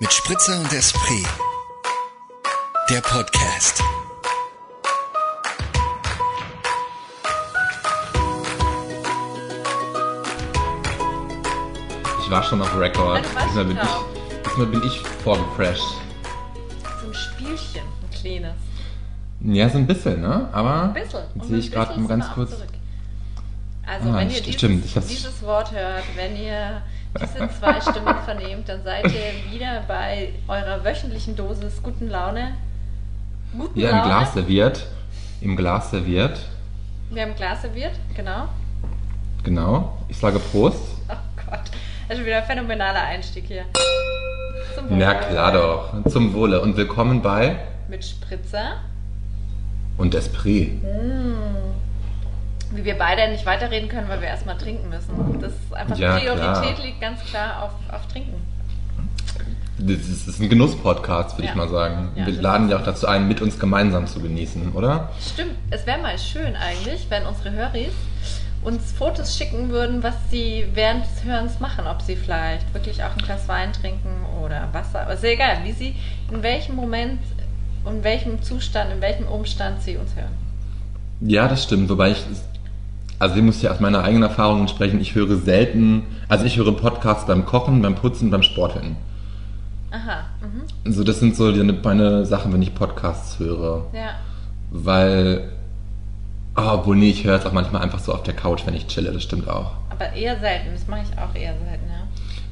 Mit Spritzer und Esprit. Der Podcast. Ich war schon auf Record. Ah, warst Diesmal bin, drauf. ich, diesmal bin ich vorgefresht. So ein Spielchen, ein kleines. Ja, so ein bisschen, ne? Aber Ein bisschen. sehe ein ich gerade ganz kurz. zurück. Also, Ah, wenn ihr dieses, stimmt, dieses Wort hört, wenn ihr diese zwei Stimmen vernehmt, dann seid ihr wieder bei eurer wöchentlichen Dosis guten Laune. Guten Ja, im Laune. Glas serviert. Im Glas serviert. Wir haben Glas serviert, genau. Genau. Ich sage Prost. Oh Gott, das ist wieder ein phänomenaler Einstieg hier. Zum Wohl. Na klar doch. Zum Wohle. Und willkommen bei Mit Spritzer. und Esprit. Wie wir beide nicht weiterreden können, weil wir erstmal trinken müssen. Das ist einfach Ja, Priorität klar. liegt ganz klar auf, auf Trinken. Das ist, ein Genuss-Podcast, würde Ja. ich mal sagen. Ja, Wir laden ja auch dazu ein, mit uns gemeinsam zu genießen, oder? Stimmt, es wäre mal schön eigentlich, wenn unsere Höris uns Fotos schicken würden, was sie während des Hörens machen. Ob sie vielleicht wirklich auch ein Glas Wein trinken oder Wasser. Aber ist ja egal, wie sie, in welchem Moment, in welchem Zustand, in welchem Umstand sie uns hören. Ja, das stimmt. Wobei ich, also ich muss ja aus meiner eigenen Erfahrung sprechen, ich höre selten, also ich höre Podcasts beim Kochen, beim Putzen, beim Sporteln. Aha, mhm. Also das sind so die, meine Sachen, wenn ich Podcasts höre. ja. Weil, oh, obwohl nee, ich höre es auch manchmal einfach so auf der Couch, wenn ich chille, das stimmt auch. Aber eher selten, das mache ich auch eher selten, ja.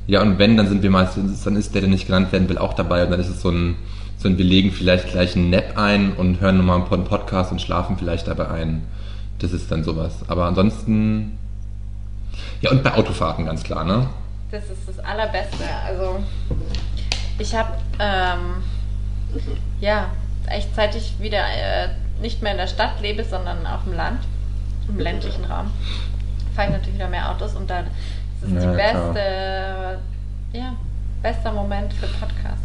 Ja, und wenn, dann sind wir meistens, dann ist der, der nicht genannt werden will, auch dabei und dann ist es so ein, so ein wir legen vielleicht gleich einen Nap ein und hören nochmal einen Podcast und schlafen vielleicht dabei ein. Das ist dann sowas. Aber ansonsten, ja, und bei Autofahrten ganz klar, ne? Das ist das Allerbeste. Also ich habe ähm, ja echt seit ich wieder äh, nicht mehr in der Stadt lebe, sondern auf dem Land, im ländlichen Raum, fahre ich natürlich wieder mehr Autos und dann ist es Ja, die klar. beste, ja, bester Moment für Podcasts.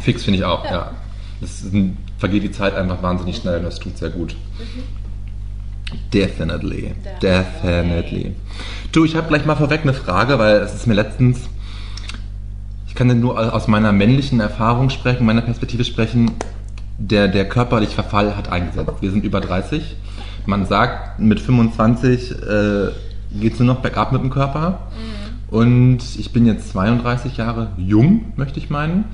Fix finde ich auch, Ja. ja. Das vergeht die Zeit einfach wahnsinnig schnell und das tut sehr gut. Definitely. Definitely. Definitely. Du, ich habe gleich mal vorweg eine Frage, weil es ist mir letztens, ich kann denn nur aus meiner männlichen Erfahrung sprechen, meiner Perspektive sprechen, der, der körperliche Verfall hat eingesetzt. Wir sind über 30. Man sagt, mit 25 äh, geht es nur noch bergab mit dem Körper. Und ich bin jetzt 32 Jahre jung, möchte ich meinen.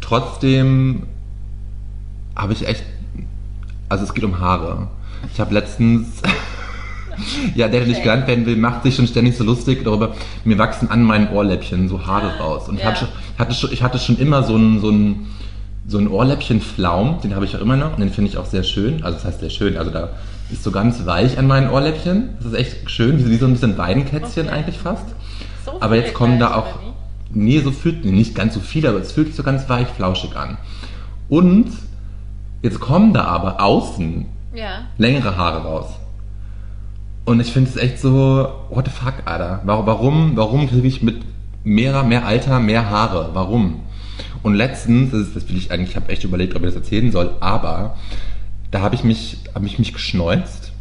Trotzdem habe ich echt, also es geht um Haare. Ich habe letztens, ja, der, der nicht genannt werden will, macht sich schon ständig so lustig darüber. Mir wachsen an meinen Ohrläppchen so Haare raus. Und ich, Ja. hatte, schon, hatte, schon, ich hatte schon immer so einen, so einen, so einen Ohrläppchen-Flaum, den habe ich auch immer noch und den finde ich auch sehr schön. Also das heißt sehr schön, also da ist so ganz weich an meinen Ohrläppchen. Das ist echt schön, wie, wie so ein bisschen Weidenkätzchen Okay. eigentlich fast. So Aber jetzt kommen da auch. Nee, so fühlt. Nee, nicht ganz so viel, aber es fühlt sich so ganz weich, flauschig an. Und jetzt kommen da aber außen Ja, längere Haare raus. Und ich finde es echt so, what the fuck, Alter. Warum, warum, kriege ich mit mehr, mehr Alter mehr Haare? Warum? Und letztens, das, ist, das will ich eigentlich, ich habe echt überlegt, ob ich das erzählen soll, aber da habe ich mich, habe ich mich geschneuzt.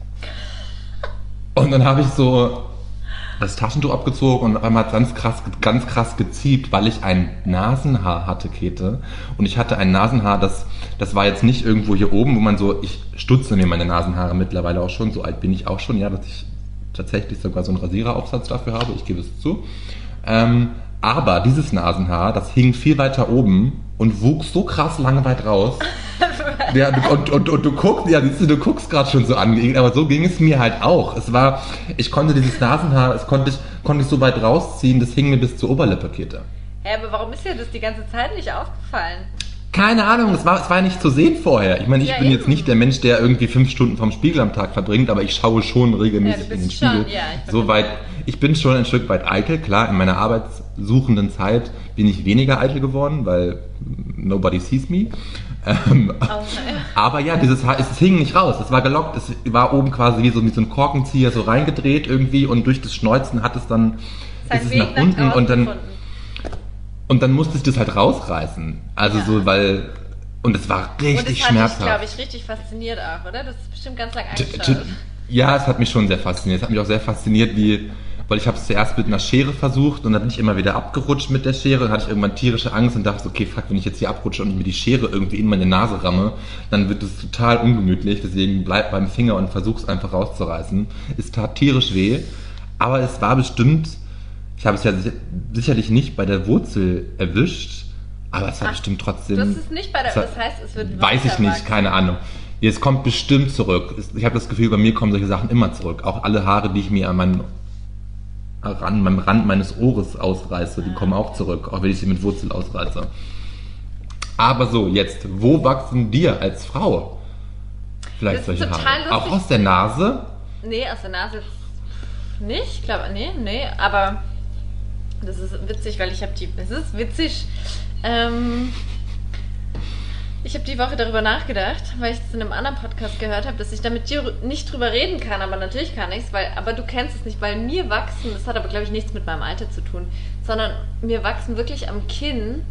Und dann habe ich so das Taschentuch abgezogen und auf einmal hat ganz krass, ganz krass geziebt, weil ich ein Nasenhaar hatte, Kete. Und ich hatte ein Nasenhaar, das, das war jetzt nicht irgendwo hier oben, wo man so, ich stutze mir meine Nasenhaare mittlerweile auch schon, so alt bin ich auch schon, ja, dass ich tatsächlich sogar so einen Rasiereraufsatz dafür habe, ich gebe es zu. Ähm, aber dieses Nasenhaar, das hing viel weiter oben und wuchs so krass lange weit raus. Ja, und, und, und du guckst, ja, siehst du, du guckst gerade schon so an, aber so ging es mir halt auch. Es war, ich konnte dieses Nasenhaar, es konnte ich, konnte ich so weit rausziehen, das hing mir bis zur Oberlippe, Kete. Hä, aber warum ist dir das die ganze Zeit nicht aufgefallen? Keine Ahnung, es war, es war nicht zu sehen vorher. Ich meine, ich Ja, bin jetzt eben. nicht der Mensch, der irgendwie fünf Stunden vom Spiegel am Tag verbringt, aber ich schaue schon regelmäßig Ja, in den schon, Spiegel. ja, ich bin so weit, ich bin schon ein Stück weit eitel, klar, in meiner arbeitssuchenden Zeit bin ich weniger eitel geworden, weil nobody sees me. Ähm, Oh, ja. aber ja, dieses Haar, es hing nicht raus, es war gelockt, es war oben quasi wie so, wie so ein Korkenzieher so reingedreht irgendwie und durch das Schneuzen hat es dann, Sein ist es nach unten und dann, gefunden. Und dann musste ich das halt rausreißen. Also Ja. so, weil, und es war Und das richtig hat schmerzhaft. glaube ich, richtig fasziniert auch, oder? Das ist bestimmt ganz lang T- angeschaut. t- Ja, es hat mich schon sehr fasziniert. Es hat mich auch sehr fasziniert, wie weil ich habe es zuerst mit einer Schere versucht und dann bin ich immer wieder abgerutscht mit der Schere. Dann hatte ich irgendwann tierische Angst und dachte, okay, fuck, wenn ich jetzt hier abrutsche und mir die Schere irgendwie in meine Nase ramme, dann wird es total ungemütlich. Deswegen bleib beim Finger und versuch's einfach rauszureißen. Es tat tierisch weh, aber es war bestimmt, ich habe es ja si- sicherlich nicht bei der Wurzel erwischt, aber es war Ach, bestimmt trotzdem. Hast es nicht bei der, das heißt, es wird Weiß ich nicht, keine Ahnung. Es kommt bestimmt zurück. Ich habe das Gefühl, bei mir kommen solche Sachen immer zurück. Auch alle Haare, die ich mir an meinem, an meinem Rand meines Ohres ausreiße, die kommen auch zurück, auch wenn ich sie mit Wurzel ausreiße. Aber so, jetzt, wo wachsen dir als Frau vielleicht Das ist solche Haare? Auch lustig. aus der Nase? Nee, aus der Nase nicht. Ich glaube, nee, nee, aber das ist witzig, weil ich habe die. Es ist witzig. Ähm, ich habe die Woche darüber nachgedacht, weil ich es in einem anderen Podcast gehört habe, dass ich da mit dir nicht drüber reden kann, aber natürlich kann ich es, weil, aber du kennst es nicht, weil mir wachsen, das hat aber glaube ich nichts mit meinem Alter zu tun, sondern mir wachsen wirklich am Kinn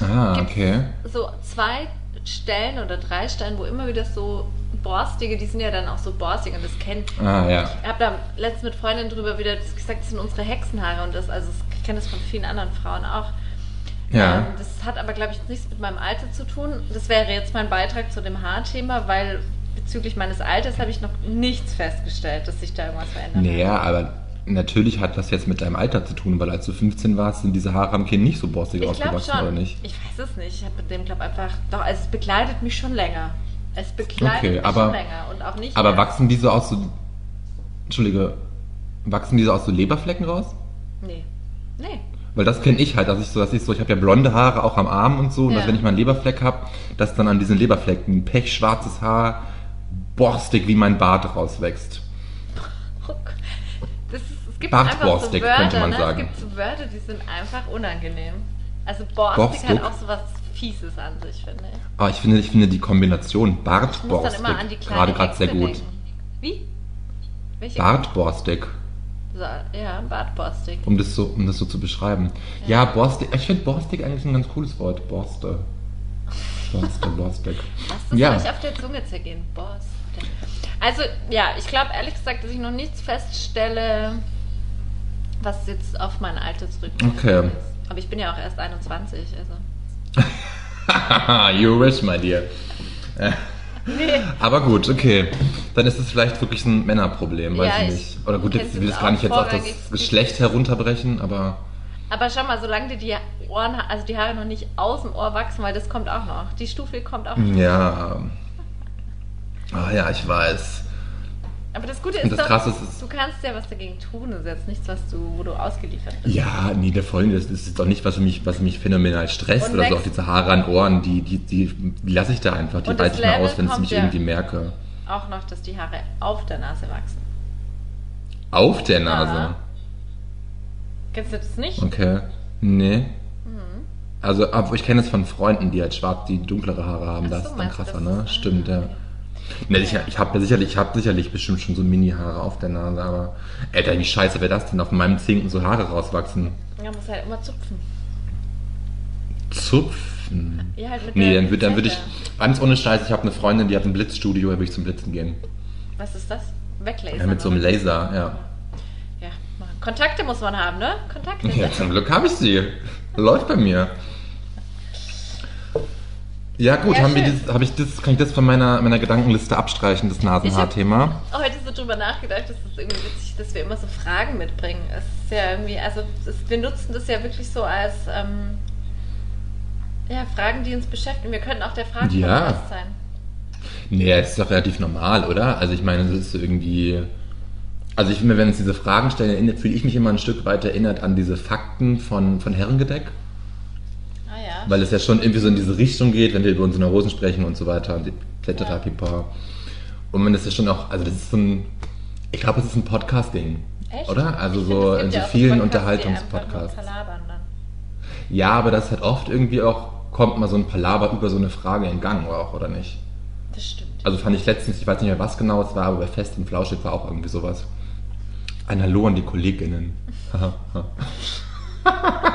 Ah, okay. so zwei Stellen oder drei Stellen, wo immer wieder so borstige, die sind ja dann auch so borstig und das kennt. Ah, ja. Ich habe da letztens mit Freundinnen drüber wieder gesagt, das sind unsere Hexenhaare und das, also ich kenne das von vielen anderen Frauen auch. Ja. Ähm, das hat aber, glaube ich, nichts mit meinem Alter zu tun. Das wäre jetzt mein Beitrag zu dem Haarthema, weil bezüglich meines Alters habe ich noch nichts festgestellt, dass sich da irgendwas verändert Naja, aber natürlich hat das jetzt mit deinem Alter zu tun, weil als du 15 warst, sind diese Haare am Kinn nicht so borstig Ich glaube ausgewachsen, schon. oder nicht? Ich weiß es nicht. Ich habe mit dem, glaube einfach. Doch, also es begleitet mich schon länger. Es begleitet Okay, mich aber- länger und auch nicht. Aber mehr- wachsen diese aus so. Entschuldige. Wachsen diese aus so Leberflecken raus? Nee. Nee. Weil das kenne ich halt, dass ich so, dass ich so, ich habe ja blonde Haare auch am Arm und so, und Ja. dass wenn ich mal einen Leberfleck habe, dass dann an diesen Leberflecken pechschwarzes Haar borstig wie mein Bart rauswächst. Oh. Das ist, es gibt Bartborstig, so Wörter, könnte man ne? sagen. Es gibt so Wörter, die sind einfach unangenehm. Also borstig, Borstig? hat auch so was Fieses an sich, finde ich. Aber ich finde, ich finde die Kombination Bartborstig dann immer an die kleine gerade gerade sehr gut. denken. Wie? Welche? Bartborstig, So, ja, Bartborstig. um das so, um das so zu beschreiben. Ja, borstig. Ich finde borstig eigentlich ein ganz cooles Wort. Borste. Borste, borstig. Lass das Ja. euch auf der Zunge zergehen. Borstig. Also, ja, ich glaube ehrlich gesagt, dass ich noch nichts feststelle, was jetzt auf mein Alter zurückgeht. Okay. Aber ich bin ja auch erst 21, also. you wish, my dear. Nee. Aber gut, okay. Dann ist es vielleicht wirklich ein Männerproblem, weiß Ja, ich ich- nicht. Oder gut, jetzt will ich gar nicht auch jetzt auf das Geschlecht herunterbrechen, aber Aber schau mal, solange dir die Ohren, also die Haare noch nicht aus dem Ohr wachsen, weil das kommt auch noch. Die Stufe kommt auch noch. ja. Ah ja, ich weiß. Aber das Gute ist das doch, Krasse ist, du kannst ja was dagegen tun. Das ist jetzt nichts, was du, wo du ausgeliefert bist. Ja, nee, der Folgende, das ist doch nicht, was mich, was mich phänomenal stresst Und oder so. Auch diese Haare an Ohren, die, die, die, die lasse ich da einfach. Die reiße ich mal Level aus, wenn ich mich ja- irgendwie merke. Auch noch, dass die Haare auf der Nase wachsen. Auf der Nase. Ja. Kennst du das nicht? Okay. Nee. Mhm. Also, aber ich kenne es von Freunden, die halt schwarz, die dunklere Haare haben. Ach das so, ist dann krasser, ne? ist- ah, Stimmt, ja. Ne, ich ich habe sicherlich, ich hab sicherlich bestimmt schon so Mini-Haare auf der Nase, aber Alter, wie scheiße wäre das denn, auf meinem Zinken so Haare rauswachsen? Ja, muss halt immer zupfen. Zupfen. Ja, halt mit Nee, dann würde dann würd ich, ganz ohne Scheiß, ich habe eine Freundin, die hat ein Blitzstudio, da würde ich zum Blitzen gehen. Was ist das? Weglasern. Ja, mit so einem oder? Laser, ja. Ja, Kontakte muss man haben, ne? Kontakte. Ja, zum Glück habe ich sie. Läuft bei mir. Ja gut, Ja, haben wir dieses, hab ich das, kann ich das von meiner, meiner Gedankenliste abstreichen, das Nasenhaarthema? heute so drüber nachgedacht, dass es irgendwie witzig, dass wir immer so Fragen mitbringen. Es ist ja irgendwie, also es, wir nutzen das ja wirklich so als ähm, ja, Fragen, die uns beschäftigen. Wir könnten auch der Ja. Fragen-Podcast sein. Nee, es ist doch relativ normal, oder? Also ich meine, das ist so irgendwie... Also ich finde, wenn uns diese Fragen stellen, erinnert- fühle ich mich immer ein Stück weit erinnert an diese Fakten von, von Herrengedeck. Weil es ja schon irgendwie so in diese Richtung geht, wenn wir über unsere Neurosen sprechen und so weiter und etc. Ja. pipa. Und man ist ja schon auch, also das ist so ein, ich glaube, es ist ein Podcast-Ding. Echt? Oder? Also Ich so in so ja vielen die Unterhaltungspodcasts. Ja, aber das hat oft irgendwie auch, kommt mal so ein Palaver über so eine Frage in Gang auch, oder nicht? Das stimmt. Also fand ich letztens, ich weiß nicht mehr, was genau es war, aber bei Fest und Flauschig war auch irgendwie sowas. Ein Hallo an die KollegInnen.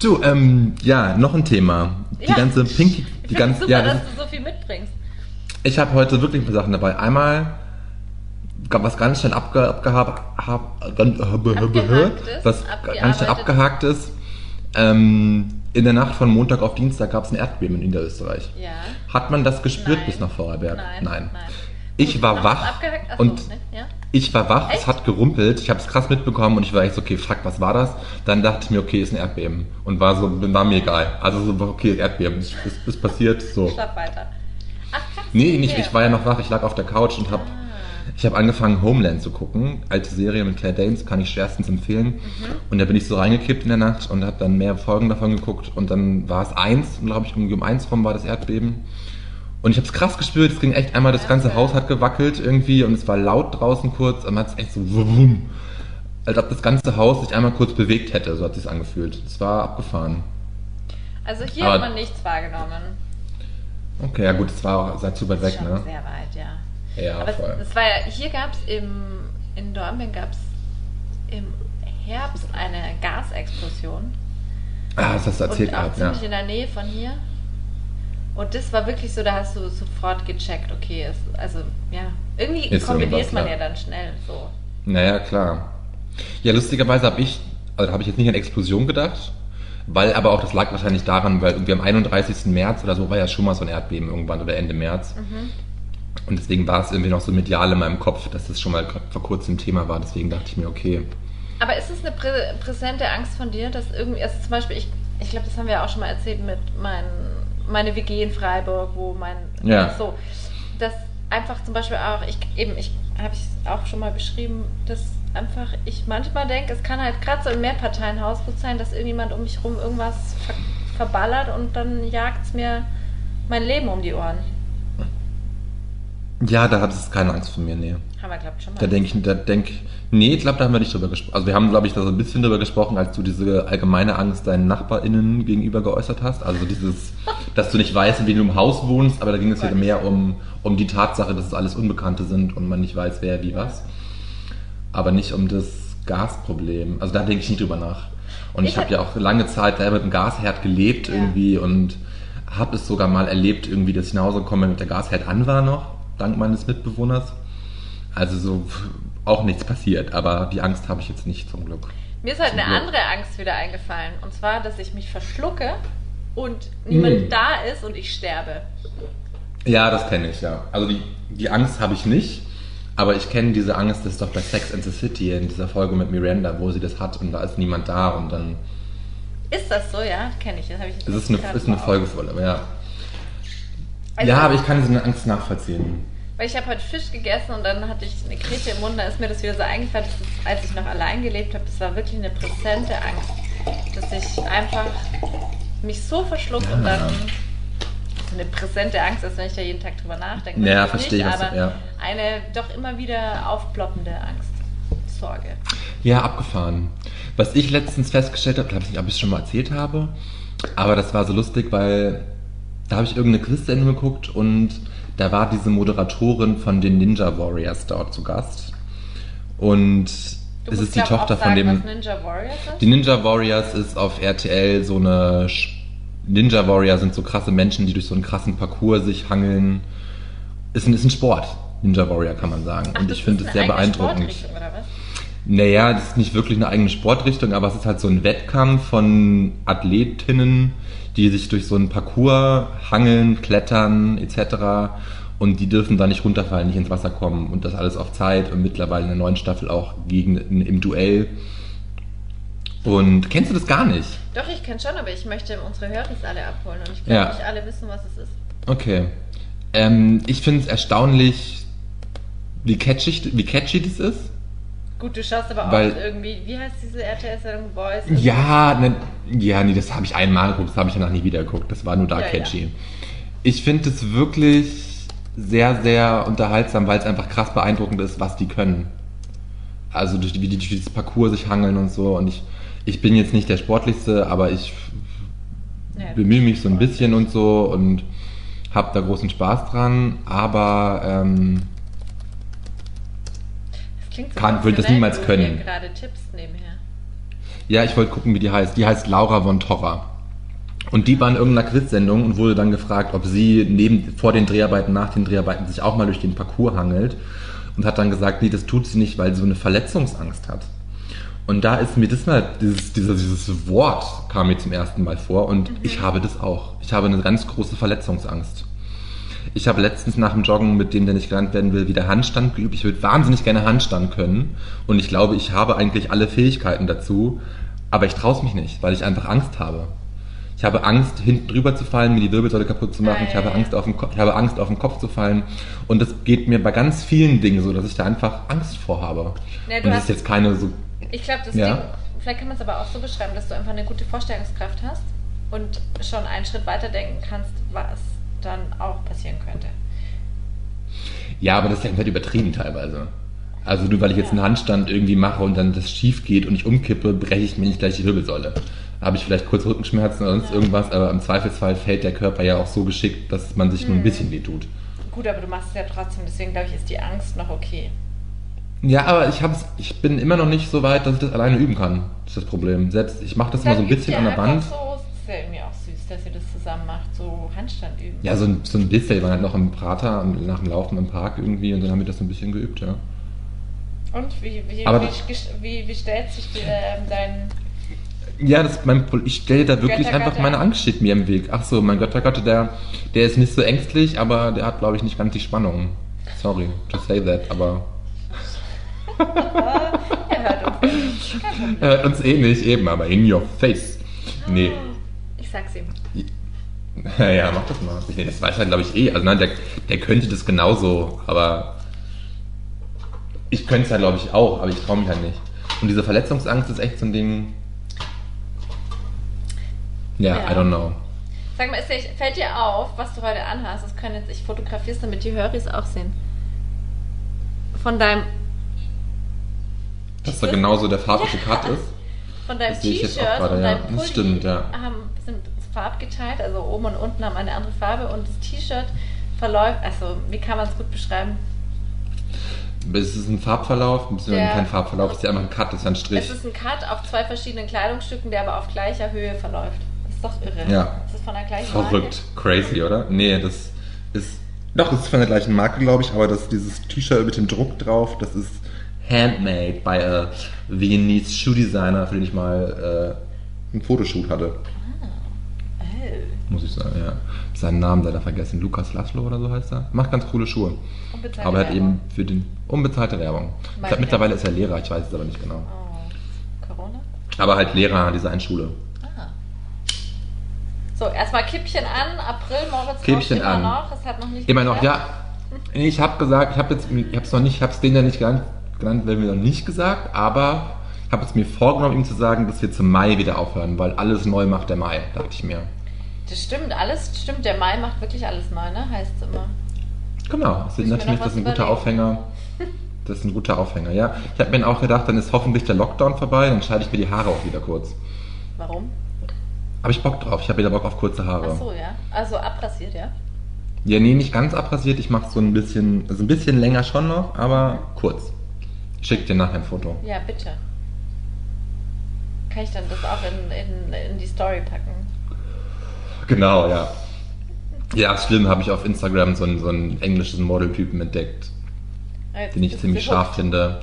du, ähm, ja, noch ein Thema. Die Ja. ganze Pinky, die Ich ganze, super, ja, das dass du so viel mitbringst. ich habe heute wirklich ein paar Sachen dabei. Einmal was ganz schnell abge, abgehakt, hab, ganz, ist, was ganz schnell abgehakt ist. Ähm, in der Nacht von Montag auf Dienstag gab es ein Erdbeben in Niederösterreich. Ja. Hat man das gespürt Nein. bis nach Vorarlberg? Nein, nein. Ich Gut, war wach was abgehackt? Ach so, und ne? ja. Ich war wach, es Echt? hat gerumpelt, ich habe es krass mitbekommen und ich war echt so, okay, fuck, was war das? Dann dachte ich mir, okay, ist ein Erdbeben und war so, war mir egal. Also so, okay, Erdbeben, ist, ist, ist passiert, so. Schlaf weiter. Ach, krass. Nee, nicht, ich war ja noch wach, ich lag auf der Couch und habe ich habe angefangen Homeland zu gucken, alte Serie mit Claire Danes, kann ich schwerstens empfehlen. Mhm. Und da bin ich so reingekippt in der Nacht und habe dann mehr Folgen davon geguckt und dann war es eins, glaube ich, irgendwie um eins rum war das Erdbeben. Und ich habe es krass gespürt, es ging echt einmal, das ganze. Haus hat gewackelt irgendwie und es war laut draußen kurz und man hat es echt so wum, als ob das ganze Haus sich einmal kurz bewegt hätte, so hat es angefühlt. Es war abgefahren. Also hier Aber- hat man nichts wahrgenommen. Okay, ja gut, es war auch seid zu weit weg, Schon ne? sehr weit, ja. Ja, Aber voll. es, es war ja, hier gab es im, in Dornbirn gab es im Herbst eine Gasexplosion. Ah, das hast du erzählt und auch gehabt, ja. ziemlich in der Nähe von hier. Und das war wirklich so, da hast du sofort gecheckt, okay, es, also ja, irgendwie Ist kombiniert man ja. ja dann schnell so. Naja, klar. Ja, lustigerweise habe ich, also habe ich jetzt nicht an Explosion gedacht, weil aber auch das lag wahrscheinlich daran, weil irgendwie am 31. März oder so war ja schon mal so ein Erdbeben irgendwann oder Ende März. Mhm. Und deswegen war es irgendwie noch so medial in meinem Kopf, dass das schon mal vor kurzem Thema war. Deswegen dachte ich mir, okay. Aber ist es eine prä präsente Angst von dir, dass irgendwie, also zum Beispiel, ich, ich glaube, das haben wir ja auch schon mal erzählt mit mein, meine WG in Freiburg, wo mein, Ja. so, dass einfach zum Beispiel auch, ich eben, ich habe ich auch schon mal beschrieben, dass einfach ich manchmal denke, es kann halt gerade so im Mehrparteienhaus gut sein, dass irgendjemand um mich rum irgendwas ver verballert und dann jagt es mir mein Leben um die Ohren. Ja, da hat es keine Angst vor mir, nee. Glaube ich, schon mal. Da denke ich, da denk, nee, ich glaube, da haben wir nicht drüber gesprochen. Also wir haben, glaube ich, da so ein bisschen drüber gesprochen, als du diese allgemeine Angst deinen NachbarInnen gegenüber geäußert hast. Also dieses, dass du nicht weißt, in wem du im Haus wohnst, aber da ging es ja mehr um, um die Tatsache, dass es alles Unbekannte sind und man nicht weiß, wer wie was. Aber nicht um das Gasproblem. Also da denke ich nicht drüber nach. Und ich, Ich habe hab- ja auch lange Zeit selber mit dem Gasherd gelebt Ja. irgendwie und habe es sogar mal erlebt, irgendwie, dass ich nach Hause komme, mit der Gasherd an war noch, dank meines Mitbewohners. Also so auch nichts passiert, aber die Angst habe ich jetzt nicht zum Glück. Mir ist halt Zum eine Glück. andere Angst wieder eingefallen. Und zwar, dass ich mich verschlucke und niemand Mm. da ist und ich sterbe. Ja, das kenne ich, ja. Also die, die Angst habe ich nicht, aber ich kenne diese Angst, das ist doch bei Sex and the City in dieser Folge mit Miranda, wo sie das hat und da ist niemand da und dann Ist das so? Ja, kenne ich. Das habe ich jetzt es ist eine, ist eine Folge voll, aber ja. Also- ja, aber ich kann diese Angst nachvollziehen. Weil ich habe heute Fisch gegessen und dann hatte ich eine Krete im Mund, da ist mir das wieder so eingefallen, das, als ich noch allein gelebt habe, das war wirklich eine präsente Angst, dass ich einfach mich so verschluck und Ja. dann so eine präsente Angst ist, wenn ich da jeden Tag drüber nachdenke. Ja, verstehe, du- aber ja. eine doch immer wieder aufploppende Angst, Sorge. Ja, abgefahren. Was ich letztens festgestellt habe, glaube ich nicht, ob ich es schon mal erzählt habe, aber das war so lustig, weil da habe ich irgendeine Quiz-Sendung geguckt und da war diese Moderatorin von den Ninja Warriors dort zu Gast. Und Du es ist die Tochter auch von sagen, dem. Was Ninja Warriors? Die Ninja Warriors ist auf RTL so eine. Ninja Warrior sind so krasse Menschen, die durch so einen krassen Parcours sich hangeln. Ist ein, ist ein Sport, Ninja Warrior kann man sagen. Ach, Und ich finde es sehr beeindruckend. Naja, das ist nicht wirklich eine eigene Sportrichtung, aber es ist halt so ein Wettkampf von Athletinnen, die sich durch so einen Parcours hangeln, klettern etc. Und die dürfen da nicht runterfallen, nicht ins Wasser kommen und das alles auf Zeit und mittlerweile in der neuen Staffel auch gegen, im Duell. Und kennst du das gar nicht? Doch, ich kenne schon, aber ich möchte unsere Hörer alle abholen und ich glaube, Ja. nicht alle wissen, was es ist. Okay. Ähm, ich finde es erstaunlich, wie catchy, wie catchy das ist. Gut, du schaust aber Weil- auch irgendwie, wie heißt diese RTL-Sendung Boys? Ja, ne, ja, nee, das habe ich einmal geguckt, das habe ich danach nie wieder geguckt. Das war nur da Ja, catchy. Ich finde es wirklich sehr, sehr unterhaltsam, weil es einfach krass beeindruckend ist, was die können. Also durch, wie die durch dieses Parcours sich hangeln und so. Und ich, ich bin jetzt nicht der Sportlichste, aber ich Ja, bemühe mich so ein bisschen und so und habe da großen Spaß dran. Aber ähm, klingt so kann- würde das niemals können. gerade tippst nebenher. Ja, ich wollte gucken, wie die heißt. Die heißt Laura von Torra. Und die war in irgendeiner Quiz-Sendung und wurde dann gefragt, ob sie neben, vor den Dreharbeiten, nach den Dreharbeiten sich auch mal durch den Parcours hangelt. und hat dann gesagt, nee, das tut sie nicht, weil sie so eine Verletzungsangst hat. Und da ist mir das mal, dieses, dieses, dieses Wort kam mir zum ersten Mal vor und ich habe das auch. Ich habe eine ganz große Verletzungsangst. Ich habe letztens nach dem Joggen mit dem, der nicht genannt werden will, wieder Handstand geübt. Ich würde wahnsinnig gerne Handstand können. Und ich glaube, ich habe eigentlich alle Fähigkeiten dazu. Aber ich traue es mich nicht, weil ich einfach Angst habe. Ich habe Angst, hinten drüber zu fallen, mir die Wirbelsäule kaputt zu machen. Ich, habe. Angst auf den Kopf, ich habe Angst, auf den Kopf zu fallen. Und das geht mir bei ganz vielen Dingen so, dass ich da einfach Angst vor habe. Du Und das ist jetzt keine so. Ich glaube, das Ja. Ding, vielleicht kann man es aber auch so beschreiben, dass du einfach eine gute Vorstellungskraft hast und schon einen Schritt weiter denken kannst, was dann auch passieren könnte. Ja, aber das ist ja komplett übertrieben teilweise. Also nur weil ich jetzt einen Handstand irgendwie mache und dann das schief geht und ich umkippe, breche ich mir nicht gleich die Wirbelsäule. Da habe ich vielleicht kurz Rückenschmerzen oder sonst irgendwas, aber im Zweifelsfall fällt der Körper ja auch so geschickt, dass man sich Mhm. nur ein bisschen wehtut. Gut, aber du machst es ja trotzdem, deswegen glaube ich, ist die Angst noch okay. Ja, aber ich, hab's, ich bin immer noch nicht so weit, dass ich das alleine üben kann. Das ist das Problem. Selbst ich mache das mal so ein Dann bisschen an der Wand. So, das ist ja irgendwie auch süß, dass ihr das zusammen macht, so Handstand üben. Ja, so ein, so ein bisschen. Wir waren halt noch im Prater nach dem Laufen im Park irgendwie und dann haben wir das so ein bisschen geübt, ja. Und wie, wie, wie, wie, wie stellt sich dir, ähm, dein. Ja, das ist mein, ich stelle da wirklich Göttergatte. einfach, meine Angst steht mir im Weg. Ach so, mein Göttergatte, der, der ist nicht so ängstlich, aber der hat, glaube ich, nicht ganz die Spannung. Sorry to say that, aber Er hört uns er hört uns eh nicht, eben, aber in your face. Nee. Ich sag's ihm. Ja, ja, mach das mal. Das weiß er, glaube ich, eh. Also nein, der, der könnte das genauso, aber ich könnte es ja, glaube ich, auch, aber ich traue mich halt nicht. Und diese Verletzungsangst ist echt so ein Ding. Ja, Ja. I don't know. Sag mal, ist dir, fällt dir auf, was du heute anhast? Das können jetzt ich fotografier's, damit die Höris auch sehen. Von deinem, Dass da genauso der farbliche Cut ist. von deinem T-Shirt und ja. deinem Das Pulli stimmt, ja. haben, farbgeteilt, also oben und unten haben eine andere Farbe und das T-Shirt verläuft, also wie kann man es gut beschreiben? Es ist ein Farbverlauf, Der- kein Farbverlauf, es ist ja einfach ein Cut, das ist ein Strich. Es ist ein Cut auf zwei verschiedenen Kleidungsstücken, der aber auf gleicher Höhe verläuft. Das ist doch irre. Ja. Das ist von der gleichen Verrückt, crazy, oder? Nee, das ist. Doch, es ist von der gleichen Marke, glaube ich, aber das, dieses T-Shirt mit dem Druck drauf, das ist handmade by a Viennese Shoe Designer, für den ich mal äh, einen Fotoshoot hatte. Muss ich sagen, ja. Seinen Namen leider vergessen. Lukas Laszlo oder so heißt er. Macht ganz coole Schuhe. Unbezahlte aber er hat Werbung. eben für den unbezahlte Werbung. Ich glaub, mittlerweile ist er Lehrer, ich weiß es aber nicht genau. Oh. Corona? Aber halt Lehrer an dieser einen Schule. Ah. So, erstmal Kippchen an, April, Moritz Kippchen immer an. noch. Es hat noch nicht Immer noch, ja. Nee, Ich habe gesagt, ich habe jetzt, ich habe es noch nicht, ich habe es denen ja nicht genannt, genannt, werden wir noch nicht gesagt, aber ich habe es mir vorgenommen, ihm zu sagen, dass wir zum Mai wieder aufhören, weil alles neu macht der Mai, dachte ich mir. Das stimmt, alles stimmt. Der Mai macht wirklich alles mal, ne? Heißt es immer. Genau, das ist natürlich das ist ein guter überlegen. Aufhänger. Das ist ein guter Aufhänger, ja. Ich habe mir auch gedacht, dann ist hoffentlich der Lockdown vorbei, dann schneide ich mir die Haare auch wieder kurz. Warum? Habe ich Bock drauf, ich habe wieder Bock auf kurze Haare. Ach so, ja. Also abrasiert, ja. Ja, nee, nicht ganz abrasiert, ich mache so ein bisschen, also ein bisschen länger schon noch, aber kurz. Ich schicke dir nachher ein Foto. Ja, bitte. Kann ich dann das auch in, in, in die Story packen? Genau, ja. Ja, schlimm, habe ich auf Instagram so einen, so einen englischen Modeltypen entdeckt, Jetzt den ich ziemlich scharf finde.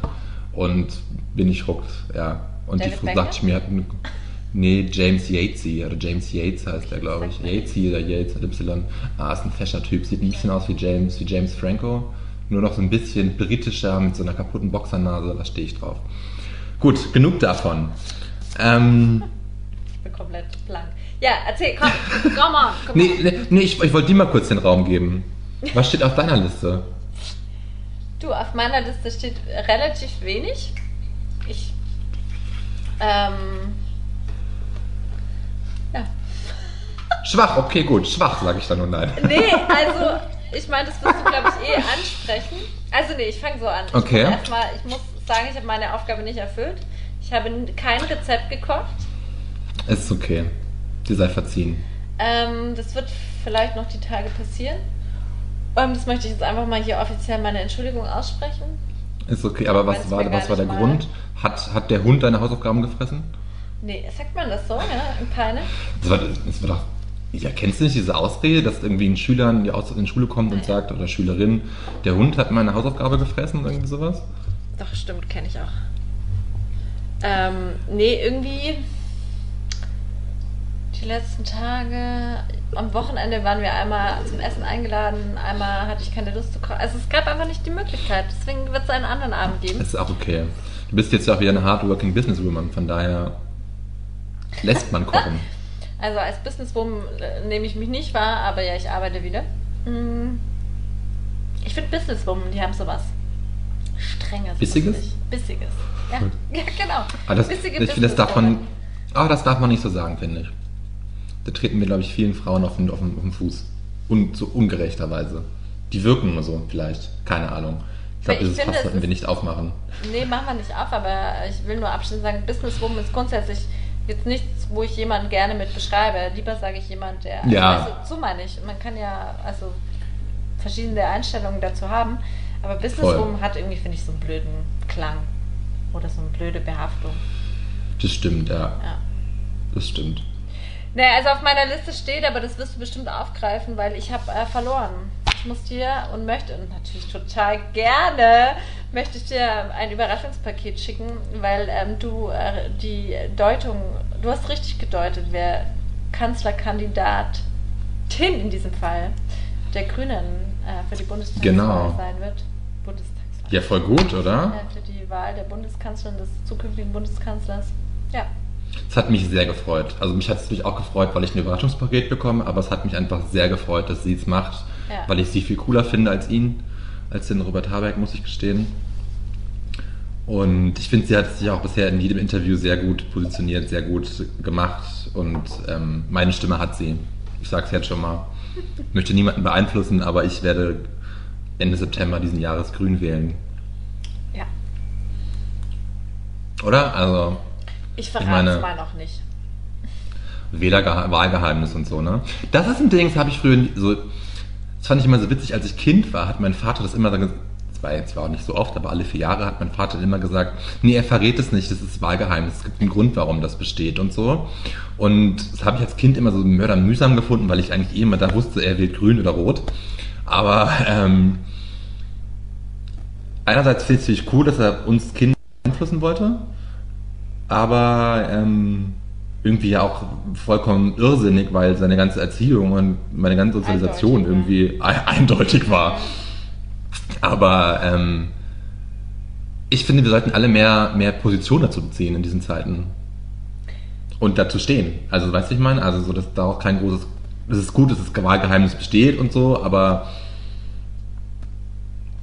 Und bin ich hooked, ja. Und David die Frau ich mir, nee, James Yatesy, oder James Yates heißt der, glaube ich. Sagt Yatesy oder Yates mit Y. Ah, ist ein fescher Typ, sieht ein bisschen aus wie James, wie James Franco. Nur noch so ein bisschen britischer mit so einer kaputten Boxernase, da stehe ich drauf. Gut, genug davon. Ähm, Ich bin komplett blank. Ja, erzähl, komm, komm on. Komm nee, nee, nee ich, ich wollte dir mal kurz den Raum geben. Was steht auf deiner Liste? Du, auf meiner Liste steht relativ wenig. Ich. Ähm. Ja. Schwach, okay, gut. Schwach, sage ich dann nur nein. Nee, also, ich meine, das wirst du, glaube ich, eh ansprechen. Also, nee, ich fange so an. Ich Okay. muss Erstmal, ich muss sagen, ich habe meine Aufgabe nicht erfüllt. Ich habe kein Rezept gekocht. Ist okay. Dir sei verziehen. Ähm, das wird vielleicht noch die Tage passieren. Ähm, das möchte ich jetzt einfach mal hier offiziell meine Entschuldigung aussprechen. Ist okay, aber was war, was war der nicht Grund? Hat, hat der Hund deine Hausaufgaben gefressen? Nee, sagt man das so, ja? In Peine? Das war, das war doch. Ja, kennst du nicht diese Ausrede, dass irgendwie ein Schüler in die, Schule kommt und sagt, oder Schülerin, der Hund hat meine Hausaufgabe gefressen oder irgendwie sowas? Doch, stimmt, kenne ich auch. Ähm, nee, irgendwie die letzten Tage, am Wochenende waren wir einmal zum Essen eingeladen, einmal hatte ich keine Lust zu kochen. Also es gab einfach nicht die Möglichkeit, deswegen wird es einen anderen Abend geben. Das ist auch okay. Du bist jetzt auch wieder eine hardworking Businesswoman, von daher lässt man kochen. Also als Businesswoman äh, nehme ich mich nicht wahr, aber ja, ich arbeite wieder. Mm. Ich finde Businesswoman, die haben sowas Strenges. Bissiges? Bissiges. Ja, Gut. ja genau. Aber das, ich finde, das darf man, aber das darf man nicht so sagen, finde ich. Da treten wir, glaube ich, vielen Frauen auf den, auf den, auf den Fuß. Und so ungerechterweise. Die wirken nur so, vielleicht. Keine Ahnung. Ich glaube, dieses Fass sollten wir nicht aufmachen. Nee, machen wir nicht auf, aber ich will nur abschließend sagen, Businesswoman ist grundsätzlich jetzt nichts, wo ich jemanden gerne mit beschreibe. Lieber sage ich jemand, der. Ja. Also, so meine ich. Man kann ja also verschiedene Einstellungen dazu haben, aber Businesswoman hat irgendwie, finde ich, so einen blöden Klang oder so eine blöde Behaftung. Das stimmt, ja. Ja. Das stimmt. Naja, also auf meiner Liste steht, aber das wirst du bestimmt aufgreifen, weil ich habe äh, verloren. Ich muss dir und möchte, und natürlich total gerne, möchte ich dir ein Überraschungspaket schicken, weil ähm, du äh, die Deutung, du hast richtig gedeutet, wer Kanzlerkandidatin in diesem Fall der Grünen äh, für die Bundestagswahl Genau. sein wird. Bundestagswahl. Ja, voll gut, oder? Ja, für die Wahl der Bundeskanzlerin, des zukünftigen Bundeskanzlers. Ja. Es hat mich sehr gefreut. Also mich hat es natürlich auch gefreut, weil ich ein Überraschungspaket bekomme, aber es hat mich einfach sehr gefreut, dass sie es macht, Ja. weil ich sie viel cooler finde als ihn, als den Robert Habeck, muss ich gestehen. Und ich finde, sie hat sich auch bisher in jedem Interview sehr gut positioniert, sehr gut gemacht und ähm, meine Stimme hat sie. Ich sage es jetzt schon mal. Ich möchte niemanden beeinflussen, aber ich werde Ende September diesen Jahres grün wählen. Ja. Oder? Also Ich verrate es mal noch nicht. Wählerwahlgeheimnis und so, ne? Das ist ein Ding, das habe ich früher so. Das fand ich immer so witzig, als ich Kind war, hat mein Vater das immer so gesagt. Das war auch nicht so oft, aber alle vier Jahre hat mein Vater immer gesagt, nee, er verrät es nicht, das ist Wahlgeheimnis. Es gibt einen Grund, warum das besteht und so. Und das habe ich als Kind immer so mördermühsam gefunden, weil ich eigentlich eh immer da wusste, er wählt grün oder rot. Aber ähm, einerseits finde ich es natürlich cool, dass er uns Kinder beeinflussen wollte aber ähm, irgendwie ja auch vollkommen irrsinnig, weil seine ganze Erziehung und meine ganze Sozialisation Eindeutig, irgendwie ei- eindeutig war. Aber ähm, ich finde, wir sollten alle mehr, mehr Position dazu beziehen in diesen Zeiten. Und dazu stehen. Also, weißt du, ich meine? Also, so, dass da auch kein großes. Es ist gut, dass das Wahlgeheimnis besteht und so, aber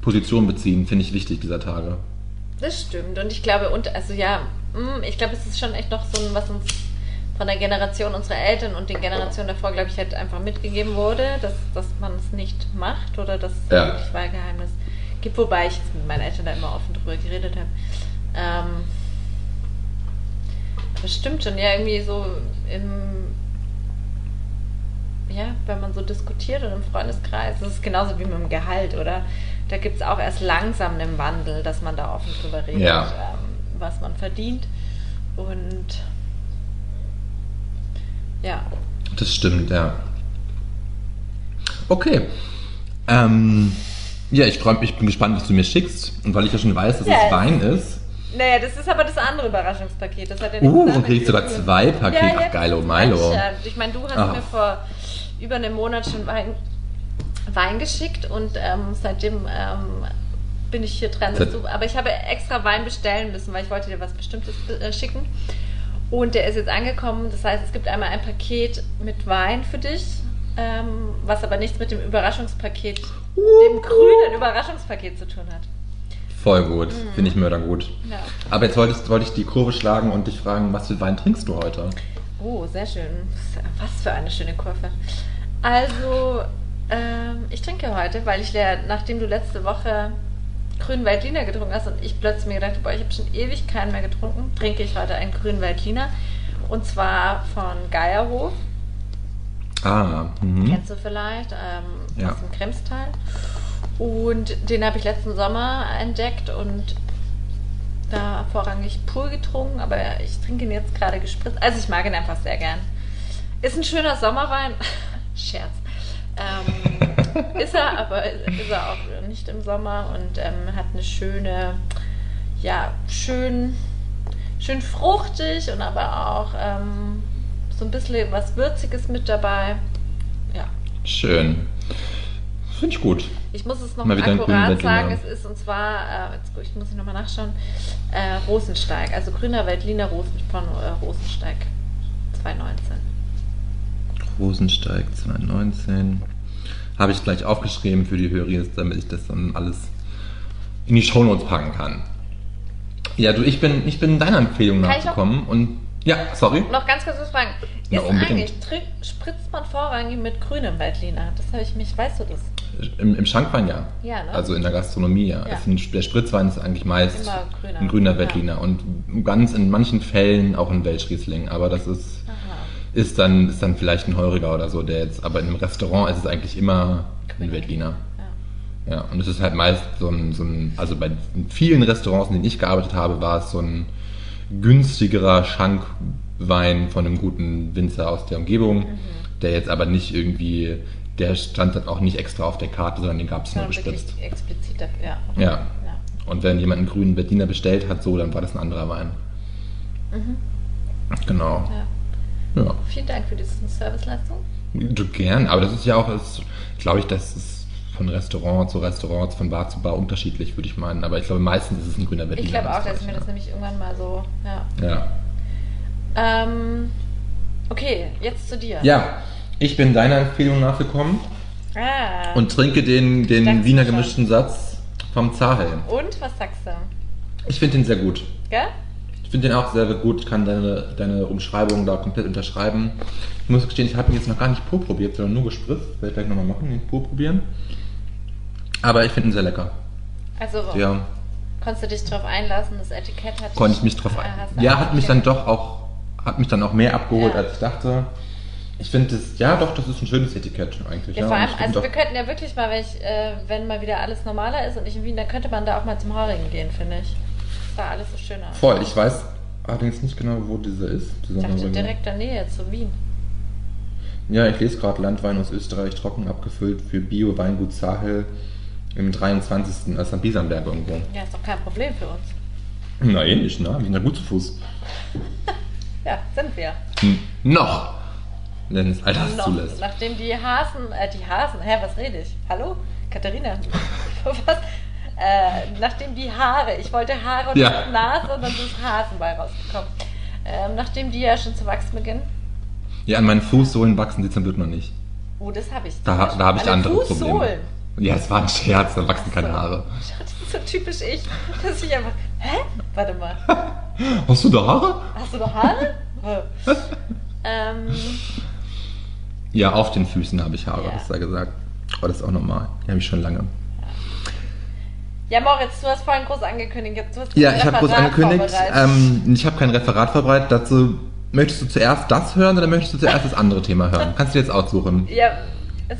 Position beziehen finde ich wichtig dieser Tage. Das stimmt. Und ich glaube, und also ja, ich glaube, es ist schon echt noch so ein, was uns von der Generation unserer Eltern und den Generationen davor, glaube ich, halt einfach mitgegeben wurde, dass, dass man es nicht macht oder dass es Ja. wirklich Wahlgeheimnis gibt, wobei ich jetzt mit meinen Eltern da immer offen drüber geredet habe. Ähm, das stimmt schon, ja, irgendwie so im ja, wenn man so diskutiert und im Freundeskreis, das ist genauso wie mit dem Gehalt, oder? Da gibt es auch erst langsam einen Wandel, dass man da offen drüber redet, Ja. ähm, was man verdient. Und ja, Das stimmt, ja. Okay. Ähm, ja, ich mich, ich bin gespannt, was du mir schickst. Und weil ich ja schon weiß, dass Ja, es Wein ist. naja, das ist aber das andere Überraschungspaket. Das hat ja Uh, damit krieg ich zu sogar zwei Pakete. Ja, Ach, geil, oh Milo. Ich meine, du hast Ah. mir vor über einem Monat schon Wein, Wein geschickt und ähm, seitdem ähm, bin ich hier dran. Dazu. Aber ich habe extra Wein bestellen müssen, weil ich wollte dir was Bestimmtes äh, schicken. Und der ist jetzt angekommen. Das heißt, es gibt einmal ein Paket mit Wein für dich, ähm, was aber nichts mit dem Überraschungspaket, dem grünen Überraschungspaket zu tun hat. Voll gut. Finde ich mördergut. Ja. Aber jetzt wollte ich, wollte ich die Kurve schlagen und dich fragen, was für Wein trinkst du heute? Oh, sehr schön. Was für eine schöne Kurve. Also, ähm, ich trinke heute, weil ich, nachdem du letzte Woche grünen Veltliner getrunken hast und ich plötzlich mir gedacht habe, boah, ich habe schon ewig keinen mehr getrunken, trinke ich heute einen grünen Veltliner. Und zwar von Geierhof. Ah, mhm. Kennst du vielleicht, ähm, Ja. aus dem Kremstal. Und den habe ich letzten Sommer entdeckt und da vorrangig pur getrunken, aber ich trinke ihn jetzt gerade gespritzt. Also ich mag ihn einfach sehr gern. Ist ein schöner Sommerwein. Scherz. Ähm, ist er, aber ist er auch nicht im Sommer und ähm, hat eine schöne, ja, schön, schön fruchtig und aber auch ähm, so ein bisschen was Würziges mit dabei. Ja. Schön. Finde ich gut. Ich muss es noch Mal wieder einen grünen akkurat sagen, es ist und zwar, äh, jetzt ich muss ich nochmal nachschauen, äh, Rosensteig, also grüner Veltliner Rosen, von äh, Rosensteig 2019. Rosensteig 2019. Habe ich gleich aufgeschrieben für die Höris, damit ich das dann alles in die Shownotes packen kann. Ja, du, ich bin, ich bin deiner Empfehlung Kann nachgekommen und ja, sorry. Noch ganz kurz was fragen. Ist unbedingt. eigentlich, spritzt man vorrangig mit grünem Veltliner? Das habe ich mich, weißt du das? Im, Im Schankwein ja. Ja, ne? Also in der Gastronomie ja. Ja. Es sind, der Spritzwein ist eigentlich meist grüner. ein grüner Ja. Veltliner und ganz in manchen Fällen auch ein Welschriesling. Aber das ist. Ist, dann, ist dann vielleicht ein Heuriger oder so, der jetzt, aber in einem Restaurant ist es eigentlich immer ein. Veltliner. Ja. Ja, und es ist halt meist so ein, so ein, also bei vielen Restaurants, in denen ich gearbeitet habe, war es so ein günstigerer Schankwein von einem guten Winzer aus der Umgebung, Mhm. der jetzt aber nicht irgendwie, der stand dann auch nicht extra auf der Karte, sondern den gab es nur gespritzt. explizit dafür. Ja. Ja. ja. Und wenn jemand einen grünen Berliner bestellt hat, so, dann war das ein anderer Wein. Genau. ja. Ja. Vielen Dank für diese Serviceleistung. Du gern, aber das ist ja auch, glaube ich, das ist von Restaurant zu Restaurant, von Bar zu Bar unterschiedlich, würde ich meinen. Aber ich glaube, meistens ist es ein grüner Berliner. Ich glaube auch, dass das ich mir das nämlich irgendwann mal so. Ja. ja. Ähm, okay, jetzt zu dir. Ja, ich bin deiner Empfehlung nachgekommen Ah. und trinke den, den Wiener gemischten Satz vom Zahelm. Und was sagst du? Ich finde den sehr gut. Gell? Ich finde den auch sehr gut. Ich kann deine, deine Umschreibung da komplett unterschreiben. Ich muss gestehen, ich habe ihn jetzt noch gar nicht pur probiert, sondern nur gespritzt. Werde ich gleich nochmal machen, den pur probieren. Aber ich finde ihn sehr lecker. Also, Ja, konntest du dich drauf einlassen? Das Etikett hat konnte ich mich drauf ein. hast du Ja, hat mich dann doch auch, hat mich dann auch mehr abgeholt, Ja. als ich dachte. Ich finde das, ja doch, das ist ein schönes Etikett eigentlich. Ja, Ja, vor allem, also wir könnten ja wirklich mal, wenn, ich, äh, wenn mal wieder alles normaler ist und ich in Wien, dann könnte man da auch mal zum Haurigen gehen, finde ich. Sah alles so schön aus. Voll, ich weiß allerdings nicht genau, wo dieser ist. Dieser Ich dachte direkt in der Nähe zu Wien. Ja, ich lese gerade Landwein aus Österreich, trocken abgefüllt für Bio-Weingut Zahel im 23. als am Bisamberg irgendwo. Ja, ist doch kein Problem für uns. Na, ähnlich, ne? Wir sind ja gut zu Fuß. Ja, sind wir. Hm. Noch! Wenn es all das Noch, zulässt. nachdem die Hasen, äh, die Hasen, hä, was rede ich? Hallo? Katharina? was? Äh, nachdem die Haare, ich wollte Haare und Ja. Nase und dann ist Hasen bei rausgekommen. Ähm, nachdem die ja schon zu wachsen beginnen. Ja, an meinen Fußsohlen wachsen die zum Glück noch nicht. Oh, das habe ich. Da, da habe ich An andere Fußsohlen. Probleme. Ja, es war ein Scherz, da wachsen keine So. Haare. Das ist so typisch ich, dass ich einfach. Hä? Warte mal. Hast du da Haare? Hast du noch Haare? Äh. ähm, Ja, auf den Füßen habe ich Haare, Ja. hast du ja gesagt. Aber das ist auch normal. Die habe ich schon lange. Ja, Moritz, du hast vorhin groß angekündigt. Jetzt, du hast Ja, ein ich habe groß angekündigt. Ähm, ich habe kein Referat vorbereitet. Dazu möchtest du zuerst das hören oder möchtest du zuerst das andere Thema hören? Kannst du dir jetzt aussuchen. ja, es,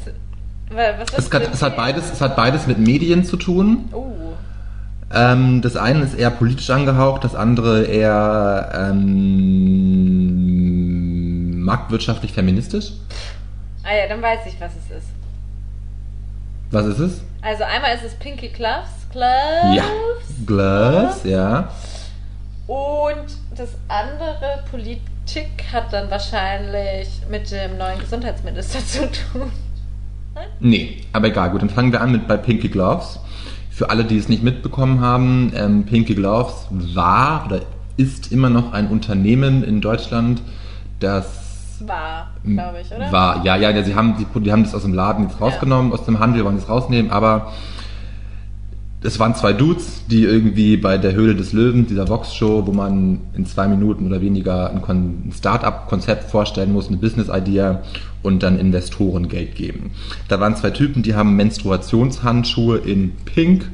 Es du es, hat beides, es hat beides mit Medien zu tun. Oh, Ähm, das eine ist eher politisch angehaucht, das andere eher ähm, marktwirtschaftlich feministisch. ah ja, dann weiß ich, was es ist. Was ist es? Also einmal ist es Pinky Gloves, Gloves. Ja. Gloves, ja. Und das andere Politik hat dann wahrscheinlich mit dem neuen Gesundheitsminister zu tun. Nee, aber egal, gut, dann fangen wir an mit bei Pinky Gloves. Für alle, die es nicht mitbekommen haben, ähm, Pinky Gloves war oder ist immer noch ein Unternehmen in Deutschland, das War, glaube ich, oder? war, ja, ja, ja, sie haben, die, die haben das aus dem Laden jetzt rausgenommen, aus dem Handel wollen sie es rausnehmen, aber es waren zwei Dudes, die irgendwie bei der Höhle des Löwen, dieser Vox-Show, wo man in zwei Minuten oder weniger ein, Kon- ein Start-up-Konzept vorstellen muss, eine Business-Idea und dann Investoren Geld geben. Da waren zwei Typen, die haben Menstruationshandschuhe in Pink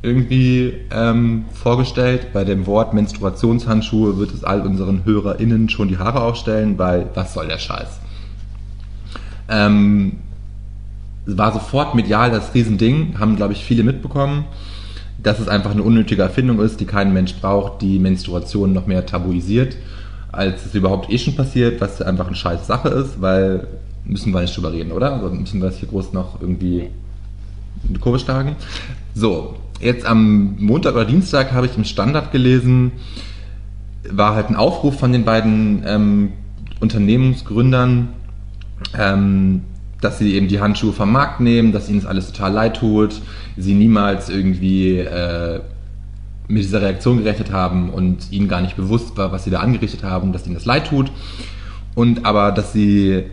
irgendwie ähm, vorgestellt. Bei dem Wort Menstruationshandschuhe wird es all unseren HörerInnen schon die Haare aufstellen, weil was soll der Scheiß? Ähm, war sofort medial das Riesending, haben, glaube ich, viele mitbekommen, dass es einfach eine unnötige Erfindung ist, die kein Mensch braucht, die Menstruation noch mehr tabuisiert. als es überhaupt eh schon passiert, was einfach eine scheiß Sache ist, weil müssen wir nicht drüber reden, oder? Also müssen wir das hier groß noch irgendwie in die Kurve schlagen. So, jetzt am Montag oder Dienstag habe ich im Standard gelesen, war halt ein Aufruf von den beiden ähm, Unternehmensgründern, ähm, dass sie eben die Handschuhe vom Markt nehmen, dass ihnen das alles total leid tut, sie niemals irgendwie äh, mit dieser Reaktion gerechnet haben und ihnen gar nicht bewusst war, was sie da angerichtet haben, dass ihnen das leid tut. Und aber, dass sie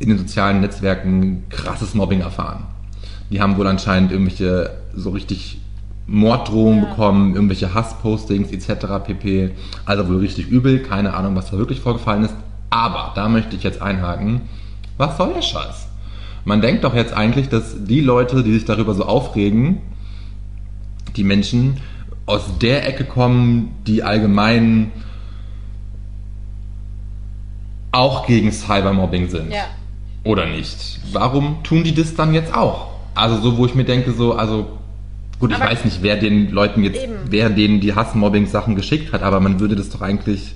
in den sozialen Netzwerken krasses Mobbing erfahren. Die haben wohl anscheinend irgendwelche so richtig Morddrohungen Ja. bekommen, irgendwelche Hasspostings etc. pp. Also wohl richtig übel, keine Ahnung, was da wirklich vorgefallen ist. Aber da möchte ich jetzt einhaken, was soll der Scheiß? Man denkt doch jetzt eigentlich, dass die Leute, die sich darüber so aufregen, die Menschen aus der Ecke kommen, die allgemein auch gegen Cybermobbing sind. Ja. Oder nicht? Warum tun die das dann jetzt auch? Also so, wo ich mir denke, so, also gut, ich Aber- weiß nicht, wer den Leuten jetzt, Eben. wer denen die Hassmobbing-Sachen geschickt hat, aber man würde das doch eigentlich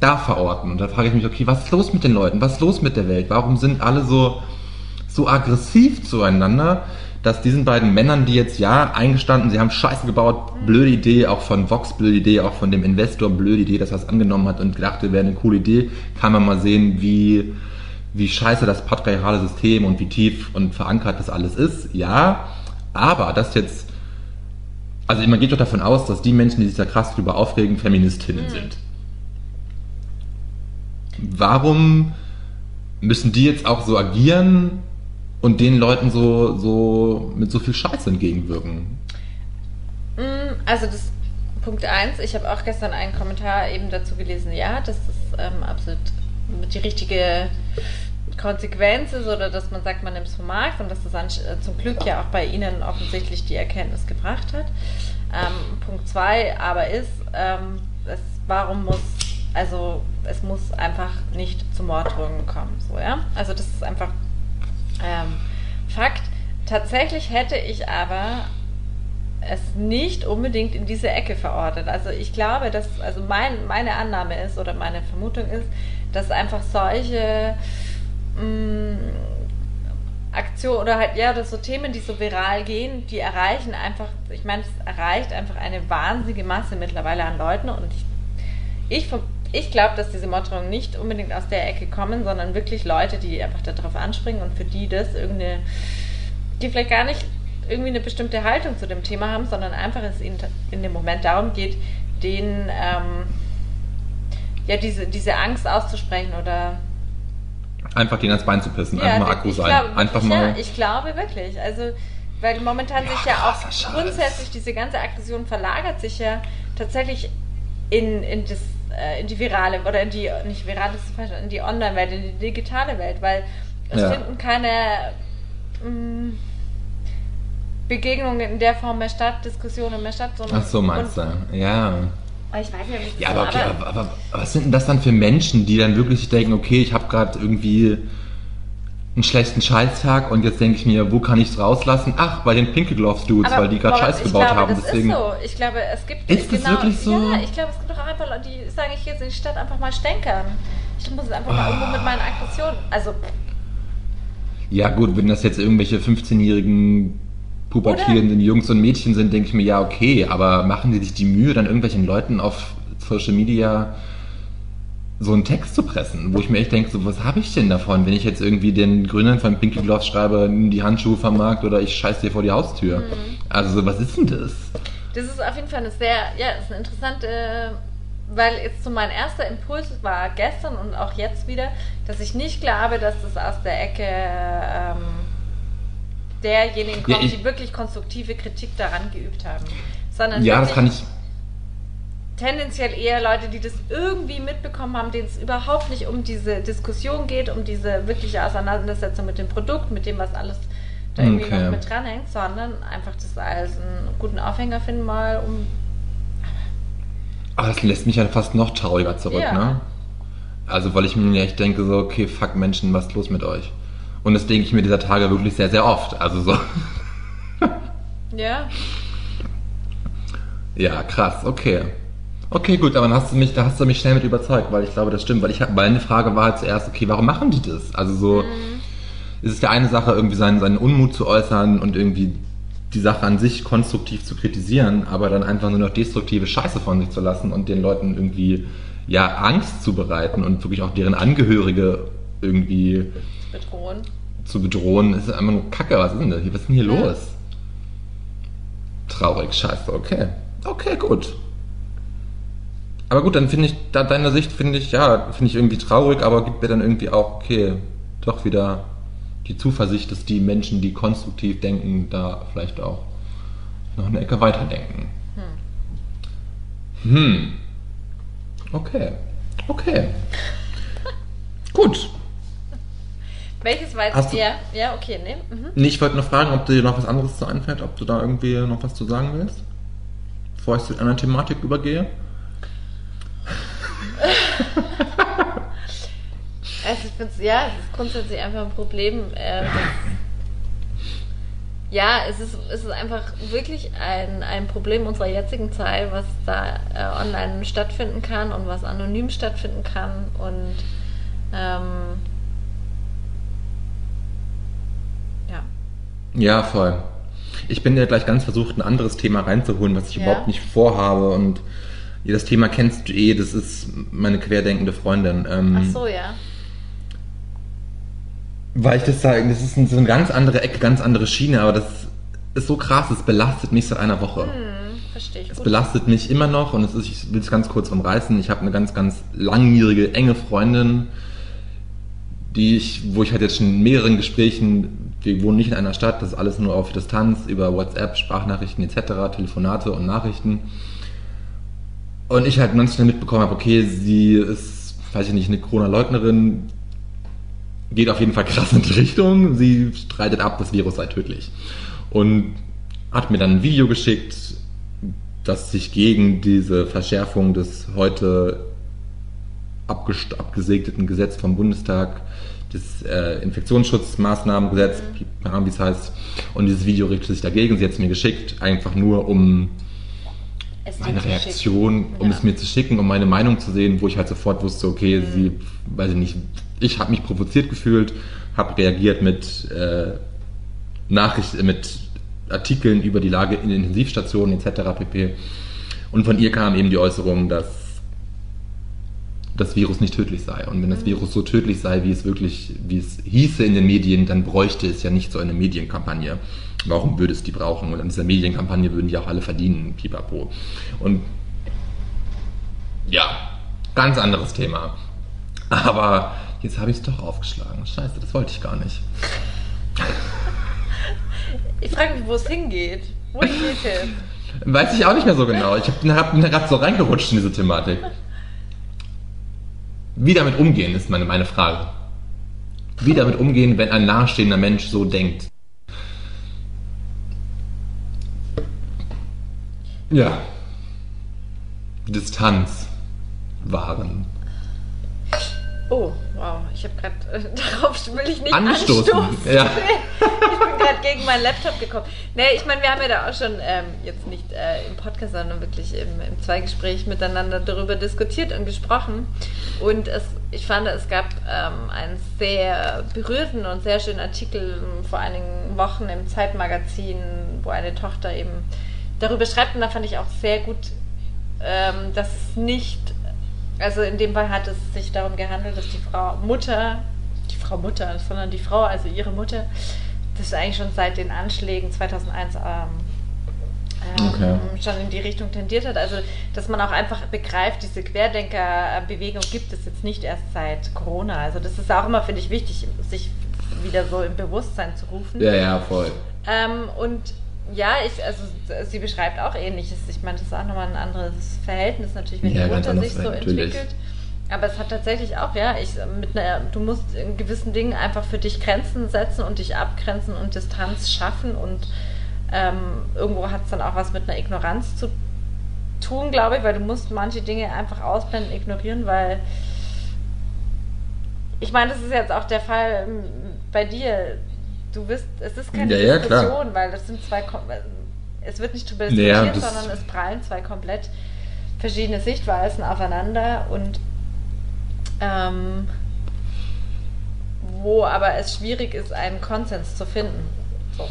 da verorten. Und da frage ich mich, okay, was ist los mit den Leuten? Was ist los mit der Welt? Warum sind alle so, so aggressiv zueinander, dass diesen beiden Männern, die jetzt ja eingestanden, sie haben Scheiße gebaut, blöde Idee, auch von Vox blöde Idee, auch von dem Investor blöde Idee, dass er es angenommen hat und gedacht, wäre eine coole Idee, kann man mal sehen, wie, wie scheiße das patriarchale System und wie tief und verankert das alles ist. Ja, aber das jetzt, also man geht doch davon aus, dass die Menschen, die sich da krass drüber aufregen, Feministinnen sind. Warum müssen die jetzt auch so agieren und den Leuten so, so mit so viel Scheiße entgegenwirken? Mm, Also das Punkt 1, ich habe auch gestern einen Kommentar eben dazu gelesen, ja, dass das ähm, absolut die richtige Konsequenz ist oder dass man sagt, man nimmt es vom Markt und dass das äh, zum Glück ja auch bei Ihnen offensichtlich die Erkenntnis gebracht hat. Ähm, Punkt 2 aber ist, ähm, es, warum muss, also es muss einfach nicht zu Morddrohungen kommen, so ja. Also das ist einfach ähm, Fakt. Tatsächlich hätte ich aber es nicht unbedingt in diese Ecke verortet. Also ich glaube, dass, also mein, meine Annahme ist oder meine Vermutung ist, dass einfach solche mh, Aktionen oder halt, ja, das so Themen, die so viral gehen, die erreichen einfach, ich meine, es erreicht einfach eine wahnsinnige Masse mittlerweile an Leuten und ich, ich, ich glaube, dass diese Morddrohungen nicht unbedingt aus der Ecke kommen, sondern wirklich Leute, die einfach darauf anspringen und für die das irgendeine, die vielleicht gar nicht irgendwie eine bestimmte Haltung zu dem Thema haben, sondern einfach es ihnen in dem Moment darum geht, den ähm, ja diese, diese Angst auszusprechen oder Einfach denen ans Bein zu pissen, ja, einfach mal Akku ich sein. glaube, einfach mal. Ja, ich glaube wirklich. Also, weil momentan sich ja auch grundsätzlich diese ganze Aggression verlagert sich ja tatsächlich in, in, das, in die virale oder in die, nicht virale, das ist falsch, in die Online-Welt, in die digitale Welt, weil es Ja. finden keine mh, Begegnungen in der Form mehr statt, Diskussionen mehr statt, sondern. Ach so, meinst du? Ja. Ich weiß ja nicht, Ja, aber okay, aber, aber was sind denn das dann für Menschen, die dann wirklich denken, okay, ich habe gerade irgendwie einen schlechten Scheißtag und jetzt denke ich mir, wo kann ich es rauslassen? Ach, bei den Pinky Gloves Dudes, Aber weil die gerade Scheiß gebaut glaube, haben. Das Deswegen. ist so. Ich glaube, es gibt. genau, Ist das wirklich so? Ja, ich glaube, es gibt auch einfach Leute, die sagen, ich gehe jetzt in die Stadt einfach mal stänkern. Ich muss jetzt einfach mal irgendwo mit meinen Aggressionen. Also, Ja gut, wenn das jetzt irgendwelche 15-jährigen pubertierenden Jungs und Mädchen sind, denke ich mir, ja okay, aber machen die sich die Mühe, dann irgendwelchen Leuten auf Social Media so einen Text zu pressen, wo ich mir echt denke, so, was habe ich denn davon, wenn ich jetzt irgendwie den Gründern von Pinky Gloves schreibe, die Handschuhe vom Markt oder ich scheiß dir vor die Haustür. Also so, was ist denn das? das ist auf jeden Fall eine sehr, ja, ist eine interessante, weil jetzt so mein erster Impuls war gestern und auch jetzt wieder, dass ich nicht glaube, dass das aus der Ecke ähm, derjenigen Ja, kommt, ich- die wirklich konstruktive Kritik daran geübt haben. Sondern Ja, das kann ich. Tendenziell eher Leute, die das irgendwie mitbekommen haben, denen es überhaupt nicht um diese Diskussion geht, um diese wirkliche Auseinandersetzung mit dem Produkt, mit dem, was alles da irgendwie Okay. noch mit dranhängt, sondern einfach das als einen guten Aufhänger finden, mal um. Aber das lässt mich ja fast noch trauriger zurück, Ja. ne? Also, weil ich mir echt denke, so, okay, fuck Menschen, was ist los mit euch? Und das denke ich mir dieser Tage wirklich sehr, sehr oft. Also so, Ja, ja, krass, okay. Okay, gut, aber dann hast du mich, da hast du mich schnell mit überzeugt, weil ich glaube, das stimmt. Weil ich hab- meine Frage war halt zuerst, okay, warum machen die das? Also so, es ist ja eine Sache, irgendwie seinen, seinen Unmut zu äußern und irgendwie die Sache an sich konstruktiv zu kritisieren, aber dann einfach nur noch destruktive Scheiße von sich zu lassen und den Leuten irgendwie ja Angst zu bereiten und wirklich auch deren Angehörige irgendwie Bedrohen. zu bedrohen, ist einfach nur Kacke. Was ist denn das hier? Was ist denn hier Ja. los? Traurig, scheiße, okay. Okay, gut. Aber gut, dann finde ich, da deiner Sicht finde ich, ja, finde ich irgendwie traurig, aber gibt mir dann irgendwie auch, okay, doch wieder die Zuversicht, dass die Menschen, die konstruktiv denken, da vielleicht auch noch eine Ecke weiterdenken. Hm. Okay. Okay. Gut. Welches jetzt Hast du- eher? Ja, okay, ne? Mhm. Nee, ich wollte nur fragen, ob dir noch was anderes zu einfällt, ob du da irgendwie noch was zu sagen willst, bevor ich zu einer Thematik übergehe. Also ich finde ja, es ist grundsätzlich einfach ein Problem. Äh, ja, es ist, es ist einfach wirklich ein, ein Problem unserer jetzigen Zeit, was da äh, online stattfinden kann und was anonym stattfinden kann. Und ähm, ja. Ja, voll. Ich bin ja gleich ganz versucht, ein anderes Thema reinzuholen, was ich Ja. überhaupt nicht vorhabe. Und das Thema kennst du eh, das ist meine querdenkende Freundin. Ähm, Ach so, ja. Weil ich das sage, das ist so eine ganz andere Ecke, ganz andere Schiene, aber das ist so krass, es belastet mich seit einer Woche. Hm, verstehe ich Es gut. belastet mich immer noch und es ist, ich will es ganz kurz umreißen. Ich habe eine ganz, ganz langjährige, enge Freundin, die ich, wo ich halt jetzt schon in mehreren Gesprächen, wir wohnen nicht in einer Stadt, das ist alles nur auf Distanz, über WhatsApp, Sprachnachrichten etc., Telefonate und Nachrichten. Und ich halt ganz schnell mitbekommen habe, okay, sie ist, weiß ich nicht, eine Corona-Leugnerin, geht auf jeden Fall krass in die Richtung. Sie streitet ab, das Virus sei tödlich. Und hat mir dann ein Video geschickt, das sich gegen diese Verschärfung des heute abgesegneten Gesetz vom Bundestag, das äh, Infektionsschutzmaßnahmengesetz, keine Ahnung, wie es heißt. Und dieses Video richtet sich dagegen. Sie hat es mir geschickt, einfach nur um Es meine. Reaktion, um Ja. es mir zu schicken, um meine Meinung zu sehen, wo ich halt sofort wusste, okay, Mhm. sie, weiß ich nicht, ich habe mich provoziert gefühlt, habe reagiert mit äh, Nachrichten, mit Artikeln über die Lage in Intensivstationen etc. pp. Und von ihr kam eben die Äußerung, dass das Virus nicht tödlich sei. Und wenn das Virus so tödlich sei, wie es wirklich, wie es hieße in den Medien, dann bräuchte es ja nicht so eine Medienkampagne. Warum würde es die brauchen? Und an dieser Medienkampagne würden die auch alle verdienen, pipapo. Und ja, ganz anderes Thema. Aber jetzt habe ich es doch aufgeschlagen. Scheiße, das wollte ich gar nicht. Ich frage mich, wo es hingeht. Wo geht es? Weiß ich auch nicht mehr so genau. Ich bin gerade so reingerutscht in diese Thematik. Wie damit umgehen, ist meine, meine Frage. Wie damit umgehen, wenn ein nahestehender Mensch so denkt. Ja. Distanz wahren. Oh, wow. Ich habe gerade, äh, darauf will ich nicht Anstoßen. anstoßen. Ja. ich bin gerade gegen meinen Laptop gekommen. Nee, ich meine, wir haben ja da auch schon, ähm, jetzt nicht äh, im Podcast, sondern wirklich im, im Zweigespräch miteinander darüber diskutiert und gesprochen. Und es, ich fand, es gab ähm, einen sehr berührten und sehr schönen Artikel ähm, vor einigen Wochen im Zeitmagazin, wo eine Tochter eben darüber schreibt. Und da fand ich auch sehr gut, ähm, dass es nicht also in dem Fall hat es sich darum gehandelt, dass die Frau Mutter, die Frau Mutter, sondern die Frau, also ihre Mutter, das eigentlich schon seit den Anschlägen 2001 ähm, ähm, Okay. schon in die Richtung tendiert hat. Also dass man auch einfach begreift, diese Querdenkerbewegung gibt es jetzt nicht erst seit Corona. Also das ist auch immer, finde ich, wichtig, sich wieder so im Bewusstsein zu rufen. Ja, ja, voll. Ähm, und ja, ich, also sie beschreibt auch ähnliches. Ich meine, das ist auch nochmal ein anderes Verhältnis natürlich, wenn Ja, die Mutter sich so Verhältnis, entwickelt. Aber es hat tatsächlich auch, ja, ich mit einer, du musst in gewissen Dingen einfach für dich Grenzen setzen und dich abgrenzen und Distanz schaffen und ähm, irgendwo hat es dann auch was mit einer Ignoranz zu tun, glaube ich, weil du musst manche Dinge einfach ausblenden, ignorieren, weil ich meine, das ist jetzt auch der Fall ähm, bei dir. Du bist, es ist keine Ja, ja. Diskussion, weil das sind zwei, es wird nicht drüber Ja, diskutiert, das- sondern es prallen zwei komplett verschiedene Sichtweisen aufeinander und ähm, wo aber es schwierig ist, einen Konsens zu finden. So.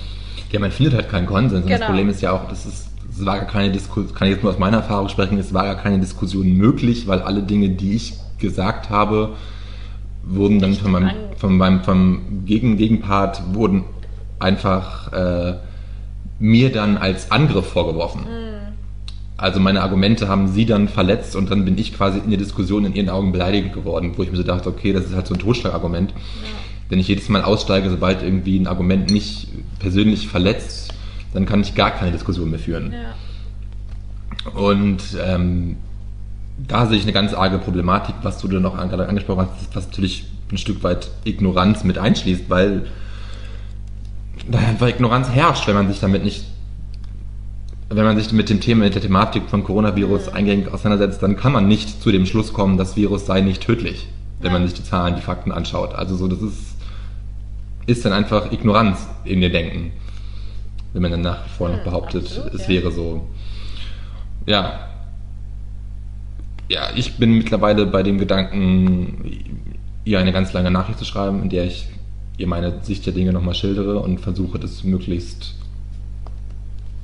Ja, man findet halt keinen Konsens. Und das Genau. Problem ist ja auch, das ist, es war gar keine Diskussion, kann ich jetzt nur aus meiner Erfahrung sprechen, es war gar keine Diskussion möglich, weil alle Dinge, die ich gesagt habe, wurden dann von meinem, von meinem vom Gegen Gegenpart wurden einfach äh, mir dann als Angriff vorgeworfen. Also meine Argumente haben sie dann verletzt und dann bin ich quasi in der Diskussion in ihren Augen beleidigend geworden, wo ich mir so dachte, okay, das ist halt so ein Totschlagargument. Wenn ich jedes Mal aussteige, sobald irgendwie ein Argument nicht persönlich verletzt, dann kann ich gar keine Diskussion mehr führen. Ja. Und ähm, da sehe ich eine ganz arge Problematik, was du dann auch an- gerade angesprochen hast, was natürlich ein Stück weit Ignoranz mit einschließt, weil einfach Ignoranz herrscht, wenn man sich damit nicht, wenn man sich mit dem Thema, mit der Thematik von Coronavirus eingängig auseinandersetzt, dann kann man nicht zu dem Schluss kommen, das Virus sei nicht tödlich, wenn man sich die Zahlen, die Fakten anschaut. Also so, das ist, ist dann einfach Ignoranz in ihr Denken, wenn man dann nach wie vor noch behauptet, absolut, es ja. wäre so. Ja. Ja, ich bin mittlerweile bei dem Gedanken, ihr eine ganz lange Nachricht zu schreiben, in der ich ihr meine Sicht der Dinge nochmal schildere und versuche, das möglichst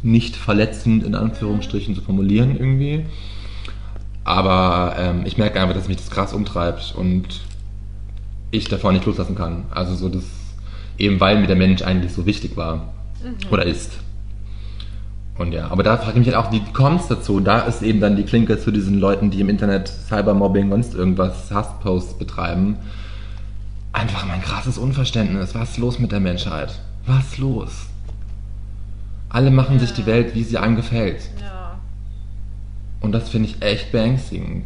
nicht verletzend in Anführungsstrichen zu formulieren irgendwie. Aber ähm, ich merke einfach, dass mich das krass umtreibt und ich davon nicht loslassen kann. Also so das, eben weil mir der Mensch eigentlich so wichtig war oder ist. Und ja, aber da frage ich mich halt auch, wie kommt es dazu? Da ist eben dann die Klinke zu diesen Leuten, die im Internet Cybermobbing, sonst irgendwas, Hassposts betreiben. Einfach mein krasses Unverständnis. Was ist los mit der Menschheit? Was ist los? Alle machen sich die Welt, wie sie einem gefällt. Ja. Und das finde ich echt beängstigend.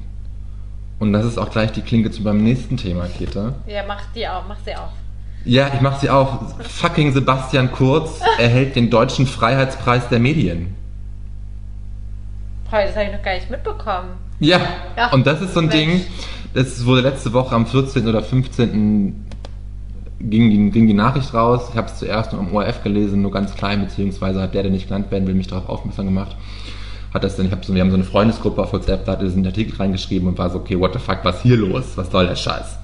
Und das ist auch gleich die Klinke zu meinem nächsten Thema, Keta. ja, mach die auch, mach sie auf. Ja, ich mach sie auf. Fucking Sebastian Kurz erhält den Deutschen Freiheitspreis der Medien. Heute, das habe ich noch gar nicht mitbekommen. Ja, Ja, und das ist so ein Mensch. Ding, das wurde letzte Woche am 14. oder 15. Ging die, ging die Nachricht raus. Ich habe es zuerst noch am ORF gelesen, nur ganz klein, beziehungsweise hat der, der nicht genannt werden will, mich darauf aufmerksam gemacht. Hat das dann, ich hab so, wir haben so eine Freundesgruppe auf WhatsApp, da hat er diesen Artikel reingeschrieben und war so, okay, what the fuck, was hier los? Was soll der Scheiß?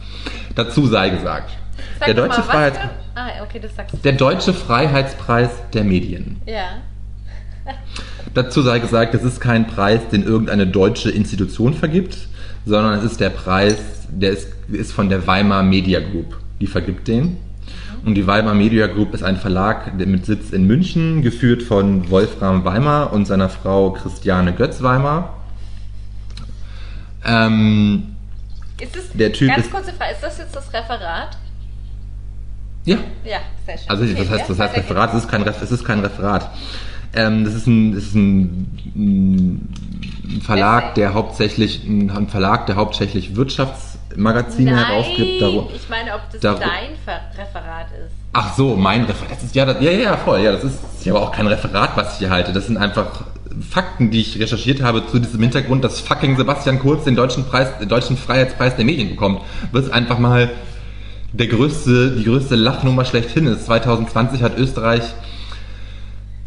Dazu sei gesagt, Sag der Deutsche, mal, Freiheits Ah, okay, das der Deutsche Freiheitspreis der Medien. Ja. Dazu sei gesagt, es ist kein Preis, den irgendeine deutsche Institution vergibt, sondern es ist der Preis, der ist, ist von der Weimar Media Group. Die vergibt den. Und die Weimar Media Group ist ein Verlag mit Sitz in München, geführt von Wolfram Weimar und seiner Frau Christiane Götz Weimar. Ähm, Ist es, Der Typ ganz kurze Frage, ist das jetzt das Referat? Ja, Ja, sehr schön. Also Okay, was heißt, was heißt Referat? Es ist kein, es ist kein Referat. Ähm, das ist ein, das ist ein, ein Verlag, der hauptsächlich ein, Verlag, der hauptsächlich Wirtschaftsmagazine Nein, herausgibt. Daru- ich meine, ob das daru- dein Ver Referat ist. Ach so, mein Referat. Das ist ja, das, ja, ja, voll. Ja, das ist ja aber auch kein Referat, was ich hier halte. Das sind einfach Fakten, die ich recherchiert habe zu diesem Hintergrund, dass fucking Sebastian Kurz den deutschen Preis, den deutschen Freiheitspreis der Medien bekommt. Wird einfach mal der größte, die größte Lachnummer schlechthin ist. 2020 hat Österreich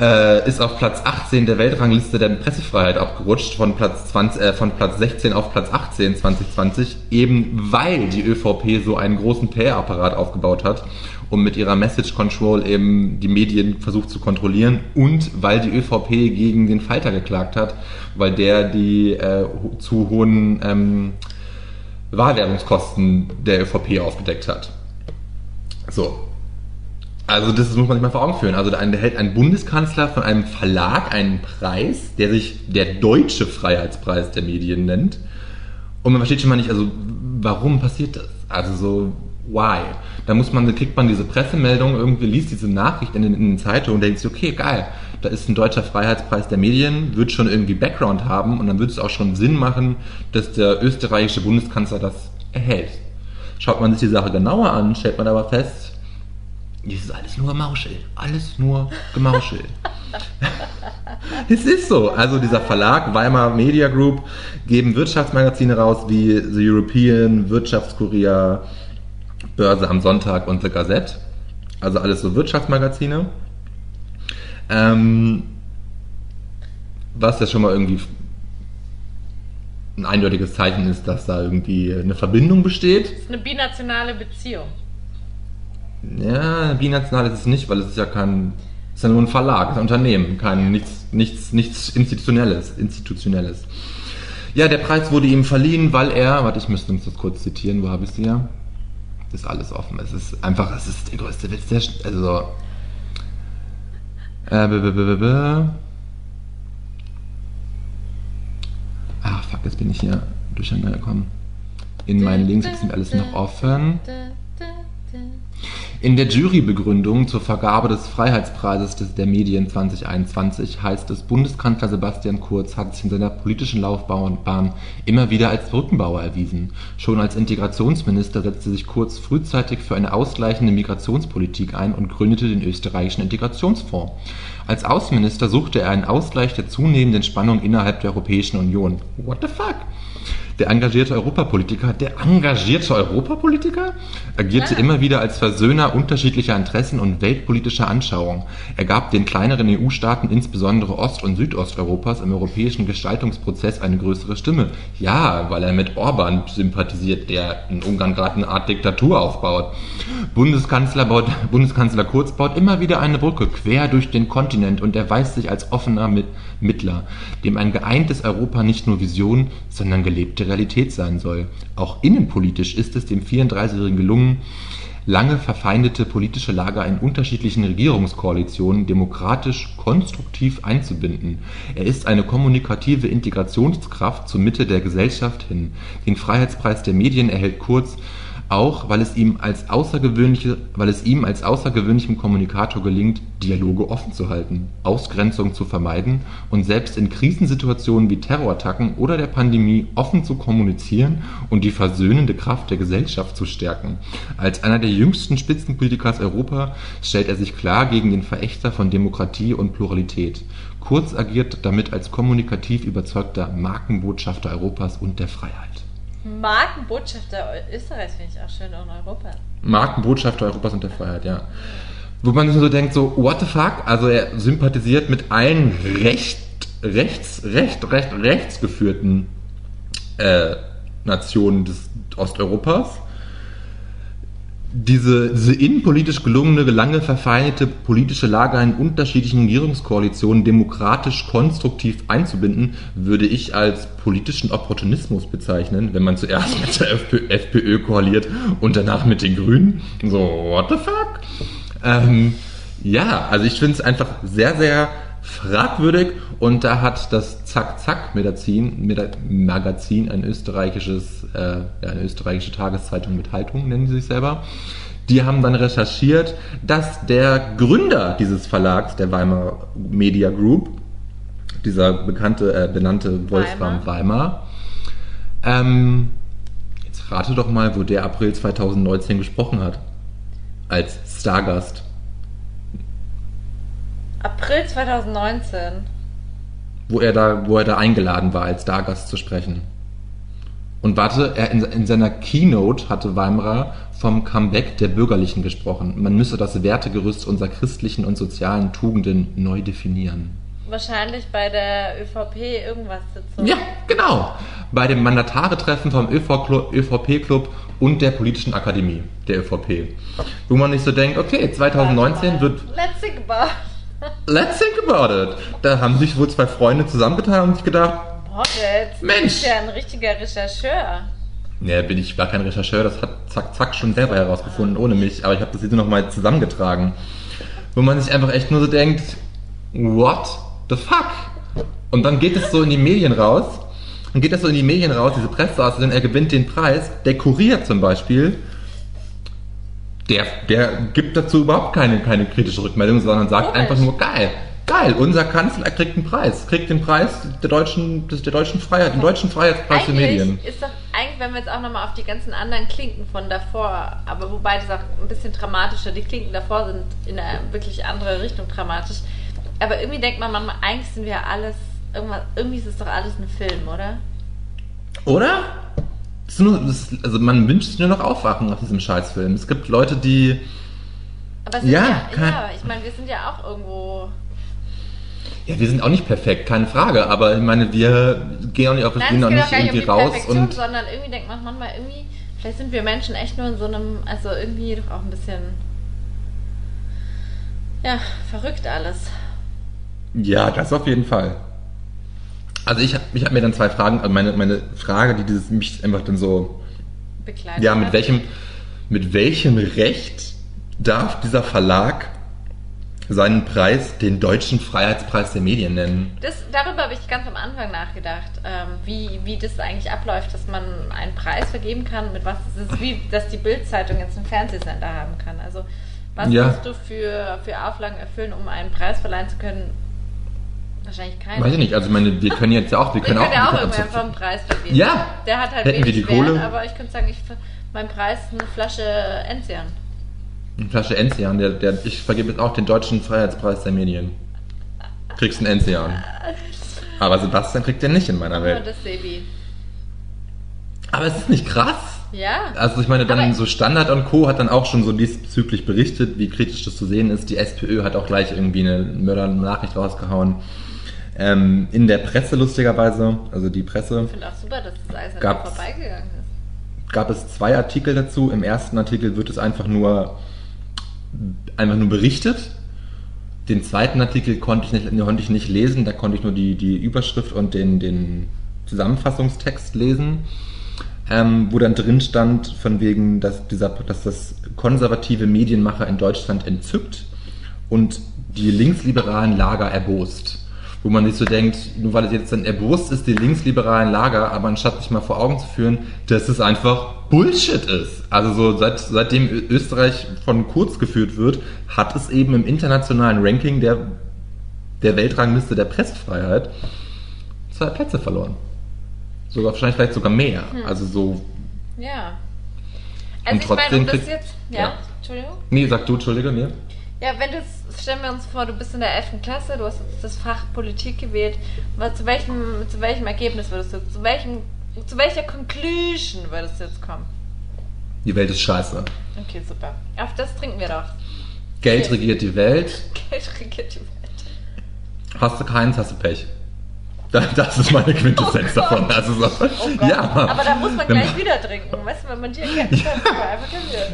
äh, ist auf Platz 18 der Weltrangliste der Pressefreiheit abgerutscht, von Platz, 20, äh, von Platz 16 auf Platz 18 2020, eben weil die ÖVP so einen großen PR-Apparat aufgebaut hat, um mit ihrer Message Control eben die Medien versucht zu kontrollieren und weil die ÖVP gegen den Falter geklagt hat, weil der die äh, zu hohen ähm, Wahlwerbungskosten der ÖVP aufgedeckt hat. So, also das muss man sich mal vor Augen führen. Also da erhält ein Bundeskanzler von einem Verlag einen Preis, der sich der Deutsche Freiheitspreis der Medien nennt. Und man versteht schon mal nicht, also warum passiert das? Also so, why? Da muss man, kriegt man diese Pressemeldung, irgendwie liest diese Nachricht in den, in den Zeitungen und denkt sich, okay, geil, da ist ein deutscher Freiheitspreis der Medien, wird schon irgendwie Background haben und dann wird es auch schon Sinn machen, dass der österreichische Bundeskanzler das erhält. Schaut man sich die Sache genauer an, stellt man aber fest, das ist alles nur Gemauschel. Alles nur Gemauschel. es ist so. Also dieser Verlag, Weimar Media Group, geben Wirtschaftsmagazine raus wie The European, Wirtschaftskurier, Börse am Sonntag und The Gazette. Also alles so Wirtschaftsmagazine. Ähm, was ja schon mal irgendwie ein eindeutiges Zeichen ist, dass da irgendwie eine Verbindung besteht. Das ist eine binationale Beziehung. Ja, binational ist es nicht, weil es ist ja kein, es ist ja nur ein Verlag, ein Unternehmen, kein nichts, nichts, nichts institutionelles, institutionelles. Ja, der Preis wurde ihm verliehen, weil er, warte, ich müsste uns das kurz zitieren, wo habe ich hier? Das ist alles offen. Es ist einfach, es ist der größte Witz der, also, äh, b, b, b, fuck, jetzt bin ich hier durcheinander gekommen. In meinen Links sind alles noch offen. In der Jurybegründung zur Vergabe des Freiheitspreises der Medien 2021 heißt es, Bundeskanzler Sebastian Kurz hat sich in seiner politischen Laufbahn immer wieder als Brückenbauer erwiesen. Schon als Integrationsminister setzte sich Kurz frühzeitig für eine ausgleichende Migrationspolitik ein und gründete den österreichischen Integrationsfonds. Als Außenminister suchte er einen Ausgleich der zunehmenden Spannung innerhalb der Europäischen Union. What the fuck? Der engagierte Europapolitiker, der engagierte Europapolitiker, agierte Ja. immer wieder als Versöhner unterschiedlicher Interessen und weltpolitischer Anschauungen. Er gab den kleineren EU-Staaten, insbesondere Ost- und Südosteuropas, im europäischen Gestaltungsprozess eine größere Stimme. Ja, weil er mit Orban sympathisiert, der in Ungarn gerade eine Art Diktatur aufbaut. Bundeskanzler, baut, Bundeskanzler Kurz baut immer wieder eine Brücke quer durch den Kontinent und erweist sich als offener Mit- Mittler, dem ein geeintes Europa nicht nur Vision, sondern gelebte Realität sein soll. Auch innenpolitisch ist es dem 34-Jährigen gelungen, lange verfeindete politische Lager in unterschiedlichen Regierungskoalitionen demokratisch konstruktiv einzubinden. Er ist eine kommunikative Integrationskraft zur Mitte der Gesellschaft hin. Den Freiheitspreis der Medien erhält Kurz auch weil es ihm als außergewöhnlichem Kommunikator gelingt, Dialoge offen zu halten, Ausgrenzung zu vermeiden und selbst in Krisensituationen wie Terrorattacken oder der Pandemie offen zu kommunizieren und die versöhnende Kraft der Gesellschaft zu stärken. Als einer der jüngsten Spitzenpolitiker Europa stellt er sich klar gegen den Verächter von Demokratie und Pluralität. Kurz agiert damit als kommunikativ überzeugter Markenbotschafter Europas und der Freiheit. Markenbotschafter Österreichs finde ich auch schön und Europa. Markenbotschafter Europas und der Freiheit, ja. Wo man sich so denkt, so, what the fuck? Also er sympathisiert mit allen recht, rechts, recht, recht, rechts geführten äh, Nationen des Osteuropas. Diese, diese innenpolitisch gelungene, lange verfeindete politische Lager in unterschiedlichen Regierungskoalitionen demokratisch konstruktiv einzubinden, würde ich als politischen Opportunismus bezeichnen, wenn man zuerst mit der FPÖ, FPÖ koaliert und danach mit den Grünen. So, what the fuck? Ähm, ja, also ich finde es einfach sehr, sehr fragwürdig und da hat das Zack Zack Magazin, Magazin ein österreichisches, äh, ja, eine österreichische Tageszeitung mit Haltung, nennen sie sich selber. Die haben dann recherchiert, dass der Gründer dieses Verlags, der Weimar Media Group, dieser bekannte, äh, benannte Wolfram Weimar, ähm, jetzt rate doch mal, wo der April 2019 gesprochen hat. Als Stargast. April 2019. wo er da, wo er da eingeladen war, als Stargast zu sprechen. Und warte, er in, in seiner Keynote hatte Weimarer vom Comeback der Bürgerlichen gesprochen. Man müsse das Wertegerüst unserer christlichen und sozialen Tugenden neu definieren. Wahrscheinlich bei der ÖVP irgendwas Sitzung. Ja, genau. Bei dem Mandatare-Treffen vom ÖVP-Club und der Politischen Akademie der ÖVP. Wo man nicht so denkt, okay, 2019 wird Let's think about. Let's think about it. Da haben sich wohl zwei Freunde zusammengetan und sich gedacht, jetzt Mensch. bist ja ein richtiger Rechercheur. Ne, bin ich, war kein Rechercheur, das hat Zack Zack schon selber herausgefunden, ohne mich, aber ich habe das jetzt nochmal zusammengetragen. Wo man sich einfach echt nur so denkt, what the fuck? Und dann geht es so in die Medien raus, dann geht das so in die Medien raus, diese Presseaussendung, er gewinnt den Preis, der Kurier zum Beispiel, der, der gibt dazu überhaupt keine, keine kritische Rückmeldung, sondern sagt Komisch. einfach nur, geil, geil, unser Kanzler kriegt einen Preis, kriegt den Preis der deutschen, des, der deutschen Freiheit, den deutschen Freiheitspreis für Medien. Ist doch, eigentlich, wenn wir jetzt auch nochmal auf die ganzen anderen Klinken von davor, aber wobei das auch ein bisschen dramatischer, die Klinken davor sind in eine wirklich andere Richtung dramatisch. Aber irgendwie denkt man manchmal, eigentlich sind wir alles, irgendwie ist es doch alles ein Film, oder? Oder? Das ist nur, das also man wünscht sich nur noch Aufwachen nach diesem Scheißfilm. Es gibt Leute, die. Aber Ja, ja, ja, ich meine, wir sind ja auch irgendwo. Ja, wir sind auch nicht perfekt, keine Frage, aber ich meine, wir gehen auch nicht, auf, Nein, gehen es auch nicht um irgendwie die raus Perfektion, und sondern irgendwie denkt man manchmal irgendwie, vielleicht sind wir Menschen echt nur in so einem, also irgendwie doch auch ein bisschen, ja, verrückt alles. ja, das auf jeden Fall. Also ich, ich habe mir dann zwei Fragen, also meine, meine Frage, die dieses mich einfach dann so, Begleitet. ja, mit welchem, mit welchem Recht darf dieser Verlag seinen Preis den deutschen Freiheitspreis der Medien nennen? Das, darüber habe ich ganz am Anfang nachgedacht, ähm, wie, wie das eigentlich abläuft, dass man einen Preis vergeben kann, mit was es ist, wie dass die Bildzeitung jetzt einen Fernsehsender haben kann. Also was Ja. musst du für, für Auflagen erfüllen, um einen Preis verleihen zu können? Wahrscheinlich keinen. Weiß ich nicht, also meine, wir können jetzt ja auch, wir Ich können könnte ja auch irgendwann können einfach einen Preis vergeben. Ja. Der hat halt Hätten wir die Kohle. Wert, aber ich könnte sagen, ich, mein Preis ist eine Flasche Enzian. Eine Flasche Enzian, der, der, ich vergebe jetzt auch den deutschen Freiheitspreis der Medien. Kriegst einen Enzian. Aber Sebastian kriegt den nicht in meiner Nur Welt. das Sebi. Aber es ist nicht krass. Ja. Also ich meine, dann Aber- so Standard und Co. hat dann auch schon so diesbezüglich berichtet, wie kritisch das zu sehen ist. Die SPÖ hat auch gleich irgendwie eine Mördernachricht rausgehauen. Ähm, in der Presse lustigerweise, also die Presse, Ich finde auch super, dass das alles Gab's- vorbeigegangen ist. gab es zwei Artikel dazu. Im ersten Artikel wird es einfach nur, einfach nur berichtet. Den zweiten Artikel konnte ich nicht, konnte ich nicht lesen, da konnte ich nur die, die Überschrift und den, den Zusammenfassungstext lesen, ähm, wo dann drin stand, von wegen, dass, dieser, dass das konservative Medienmacher in Deutschland entzückt und die linksliberalen Lager erbost. Wo man sich so denkt, nur weil es jetzt dann erbost ist, die linksliberalen Lager, aber anstatt sich mal vor Augen zu führen, dass es einfach Bullshit ist. Also so seit, seitdem Österreich von Kurz geführt wird, hat es eben im internationalen Ranking der, der Weltrangliste der Pressefreiheit zwei Plätze verloren. Sogar wahrscheinlich vielleicht sogar mehr. Also so, Ja. Und Also ich meine, trotzdem um das jetzt. Ja, ja. Entschuldigung. nee, sag du, Entschuldige, nee. Ja, wenn du stellen wir uns vor, du bist in der 11. Klasse, du hast jetzt das Fach Politik gewählt. Was, zu, welchem, zu welchem Ergebnis würdest du, zu welchem, zu welcher Conclusion würdest du jetzt kommen? Die Welt ist scheiße. Okay, super. Auf das trinken wir doch. Geld Okay. regiert die Welt. Geld regiert die Welt. Hast du keins, hast du Pech. Da- Das ist meine Quintessenz Oh davon. Also so, Oh ja, Aber da muss man gleich wieder trinken. Weißt du, wenn man dir kennt, dann kann man einfach.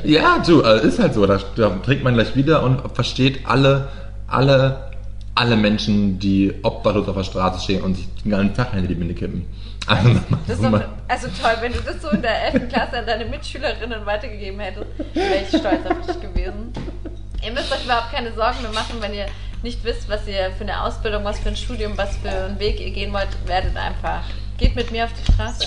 Ja, du, äh, ist halt so. Da, da trinkt man gleich wieder und versteht alle, alle, alle Menschen, die obdachlos auf der Straße stehen und sich den ganzen Tag hinter die Binde kippen. Also, ist doch, also toll, wenn du das so in der 11. Klasse an deine Mitschülerinnen weitergegeben hättest, wäre ich stolz auf dich gewesen. Ihr müsst euch überhaupt keine Sorgen mehr machen, wenn ihr nicht wisst, was ihr für eine Ausbildung, was für ein Studium, was für einen Weg ihr gehen wollt, werdet einfach. Geht mit mir auf die Straße.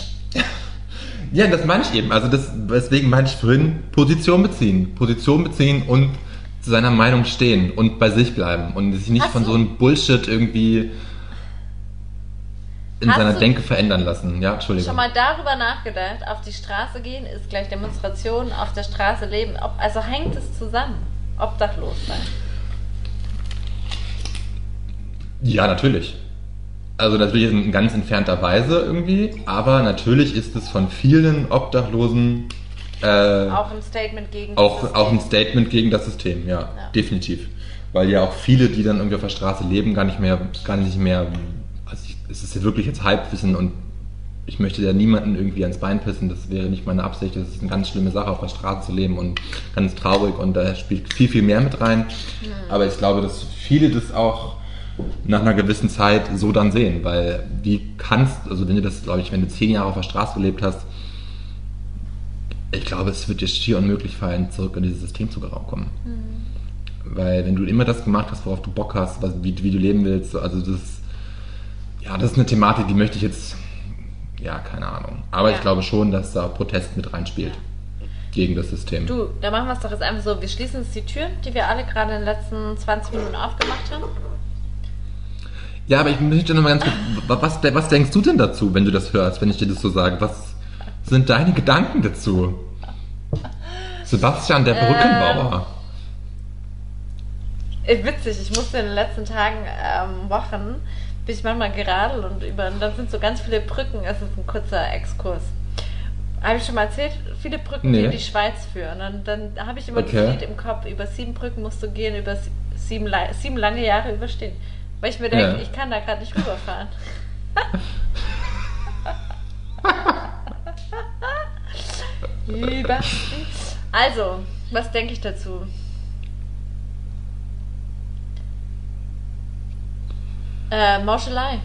ja, das meine ich eben. Also das, deswegen meine ich vorhin, Position beziehen. Position beziehen und zu seiner Meinung stehen und bei sich bleiben und sich nicht Hast von du- so einem Bullshit irgendwie in Hast seiner Denke verändern lassen. Ja, Entschuldigung. Schon mal darüber nachgedacht, auf die Straße gehen ist gleich Demonstration, auf der Straße leben. Ob, also hängt es zusammen. Obdachlos sein. Ja, natürlich. Also natürlich in ganz entfernter Weise irgendwie, aber natürlich ist es von vielen Obdachlosen äh, Auch ein Statement gegen das auch, System. auch ein Statement gegen das System, ja, Ja. definitiv. Weil ja auch viele, die dann irgendwie auf der Straße leben, gar nicht mehr, gar nicht mehr, also ich, es ist ja wirklich jetzt Halbwissen und ich möchte ja niemanden irgendwie ans Bein pissen, das wäre nicht meine Absicht, das ist eine ganz schlimme Sache, auf der Straße zu leben und ganz traurig und da spielt viel, viel mehr mit rein. Aber ich glaube, dass viele das auch nach einer gewissen Zeit so dann sehen, weil wie kannst, also wenn du das, glaube ich, wenn du zehn Jahre auf der Straße gelebt hast, ich glaube, es wird dir schier unmöglich fallen, zurück in dieses System zu kommen. Weil wenn du immer das gemacht hast, worauf du Bock hast, was, wie, wie du leben willst, so, also das, ja, das ist eine Thematik, die möchte ich jetzt, ja, keine Ahnung. Aber Ja. ich glaube schon, dass da Protest mit reinspielt gegen das System. Du, da machen wir es doch jetzt einfach so. Wir schließen jetzt die Tür, die wir alle gerade in den letzten 20 Minuten aufgemacht haben. Ja, aber ich möchte noch mal ganz kurz, was, was denkst du denn dazu, wenn du das hörst, wenn ich dir das so sage? Was sind deine Gedanken dazu? Sebastian, der Ähm, Brückenbauer. Äh, witzig, ich musste in den letzten Tagen, ähm, Wochen, bin ich manchmal geradelt und über, und dann sind so ganz viele Brücken, es ist ein kurzer Exkurs. Habe ich schon mal erzählt? Viele Brücken, die Nee. in die Schweiz führen. Und dann habe ich immer Okay. das Lied im Kopf, über sieben Brücken musst du gehen, über sie- sieben, sieben lange Jahre überstehen. Weil ich mir denke, Ja. ich kann da gerade nicht rüberfahren. Über. Also, was denke ich dazu? Äh, Mauschelei.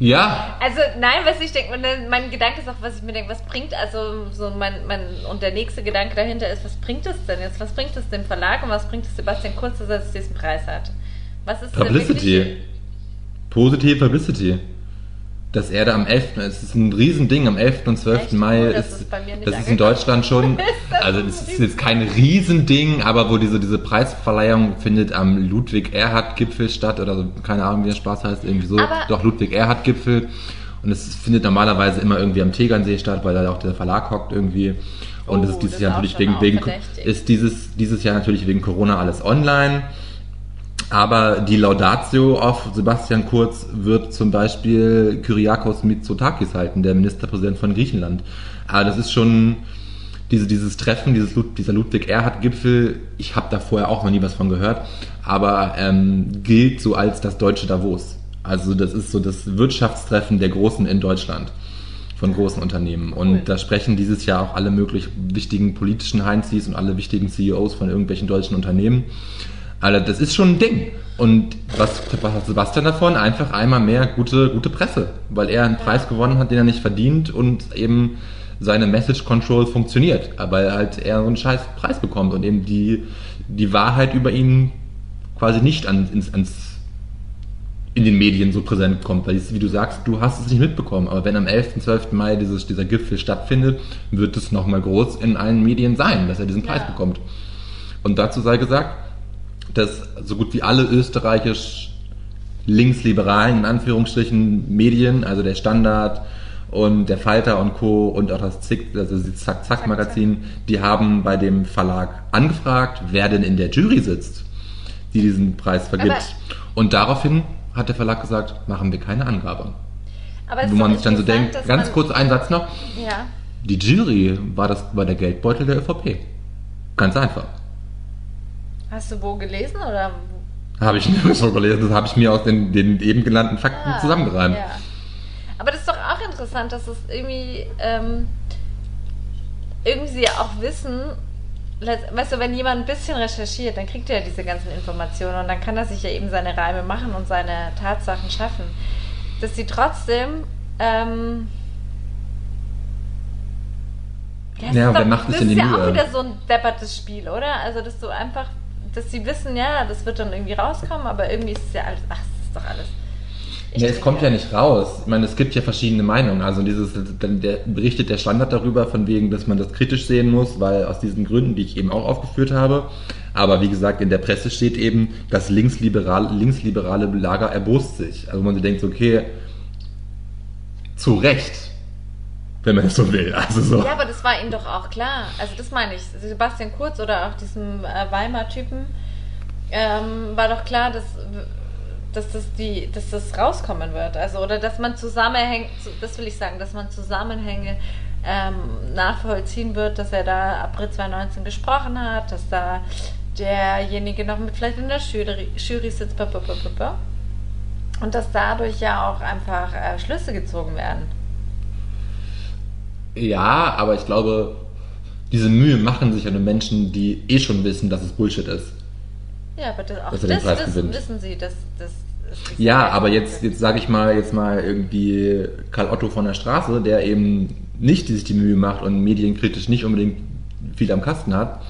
Ja, Also nein, was ich denke, mein- mein Gedanke ist auch, was ich mir denke, was bringt, also so mein, mein, und der nächste Gedanke dahinter ist, was bringt es denn jetzt? Was bringt es dem Verlag und was bringt es Sebastian Kurz, dass er jetzt diesen Preis hat? Was ist Publicity. Positive Publicity. Dass er da am 11. Es ist ein Riesending, am 11. und 12. Echt? Mai Oh, das ist, ist bei mir nicht das ist in angekommen. Deutschland schon, das also es ist jetzt kein Riesending, aber wo diese, diese Preisverleihung findet am Ludwig-Erhard-Gipfel statt oder so, keine Ahnung, wie der Spaß heißt, irgendwie so. Aber- Doch, Ludwig-Erhard-Gipfel. Und es findet normalerweise immer irgendwie am Tegernsee statt, weil da auch der Verlag hockt irgendwie. Und Oh, es ist dieses das Jahr natürlich wegen, wegen ist dieses, dieses Jahr natürlich wegen Corona alles online. Aber die Laudatio auf Sebastian Kurz wird zum Beispiel Kyriakos Mitsotakis halten, der Ministerpräsident von Griechenland. Aber das ist schon diese, dieses Treffen, dieses dieser Ludwig-Erhard-Gipfel. Ich habe da vorher auch noch nie was von gehört, aber ähm, gilt so als das deutsche Davos. Also das ist so das Wirtschaftstreffen der Großen in Deutschland von großen Unternehmen. Und Cool. da sprechen dieses Jahr auch alle möglich wichtigen politischen Heinzis und alle wichtigen CEOs von irgendwelchen deutschen Unternehmen. Also das ist schon ein Ding. Und was, was hat Sebastian davon? Einfach einmal mehr gute, gute Presse, weil er einen Preis gewonnen hat, den er nicht verdient und eben seine Message Control funktioniert, weil halt er so einen scheiß Preis bekommt und eben die, die Wahrheit über ihn quasi nicht an, ins, ans, in den Medien so präsent kommt. Weil, wie du sagst, du hast es nicht mitbekommen. Aber wenn am 11. 12. Mai dieses, dieser Gipfel stattfindet, wird es nochmal groß in allen Medien sein, dass er diesen Preis Ja. bekommt. Und dazu sei gesagt, dass so gut wie alle österreichisch linksliberalen, in Anführungsstrichen, Medien, also der Standard und der Falter und Co. und auch das Zick, also das Zack-Zack-Magazin, die haben bei dem Verlag angefragt, wer denn in der Jury sitzt, die diesen Preis vergibt. Aber- und daraufhin hat der Verlag gesagt, machen wir keine Angabe. Wo man sich dann so denkt, ganz kurz ein Satz noch, Ja. die Jury war, das, war der Geldbeutel der ÖVP. Ganz einfach. Hast du wo gelesen oder? Habe ich so gelesen, das habe ich mir aus den, den eben genannten Fakten Ah, zusammengereimt. Ja. Aber das ist doch auch interessant, dass es irgendwie, ähm, irgendwie sie auch wissen, weißt du, wenn jemand ein bisschen recherchiert, dann kriegt er ja diese ganzen Informationen und dann kann er sich ja eben seine Reime machen und seine Tatsachen schaffen. Dass sie trotzdem, ähm, es Ja, ist doch- das ist ja auch wieder so ein deppertes Spiel, oder? Also, dass du einfach, dass sie wissen, ja, das wird dann irgendwie rauskommen, aber irgendwie ist es ja alles, ach, es ist doch alles. Ich Ja, es kommt ja nicht raus. Ich meine, es gibt ja verschiedene Meinungen. Also dieses, dann der berichtet der Standard darüber, von wegen, dass man das kritisch sehen muss, weil aus diesen Gründen, die ich eben auch aufgeführt habe. Aber wie gesagt, in der Presse steht eben, das linksliberale, linksliberale Lager erbost sich. Also man denkt, okay, zu Recht, wenn man es so will. Also so. Ja, aber das war ihm doch auch klar. Also das meine ich. Sebastian Kurz oder auch diesem äh, Weimar-Typen ähm, war doch klar, dass, dass, das die, dass das rauskommen wird. Also oder dass man Zusammenhänge, das will ich sagen, dass man Zusammenhänge ähm, nachvollziehen wird, dass er da April 2019 gesprochen hat, dass da derjenige noch mit vielleicht in der Jury, Jury sitzt, und dass dadurch ja auch einfach äh, Schlüsse gezogen werden. Ja, aber ich glaube, diese Mühe machen sich ja nur Menschen, die eh schon wissen, dass es Bullshit ist. Ja, aber das, auch das, das wissen sie, dass das Ja, aber jetzt, jetzt sage ich mal, jetzt mal irgendwie Karl Otto von der Straße, der eben nicht die sich die Mühe macht und medienkritisch nicht unbedingt viel am Kasten hat,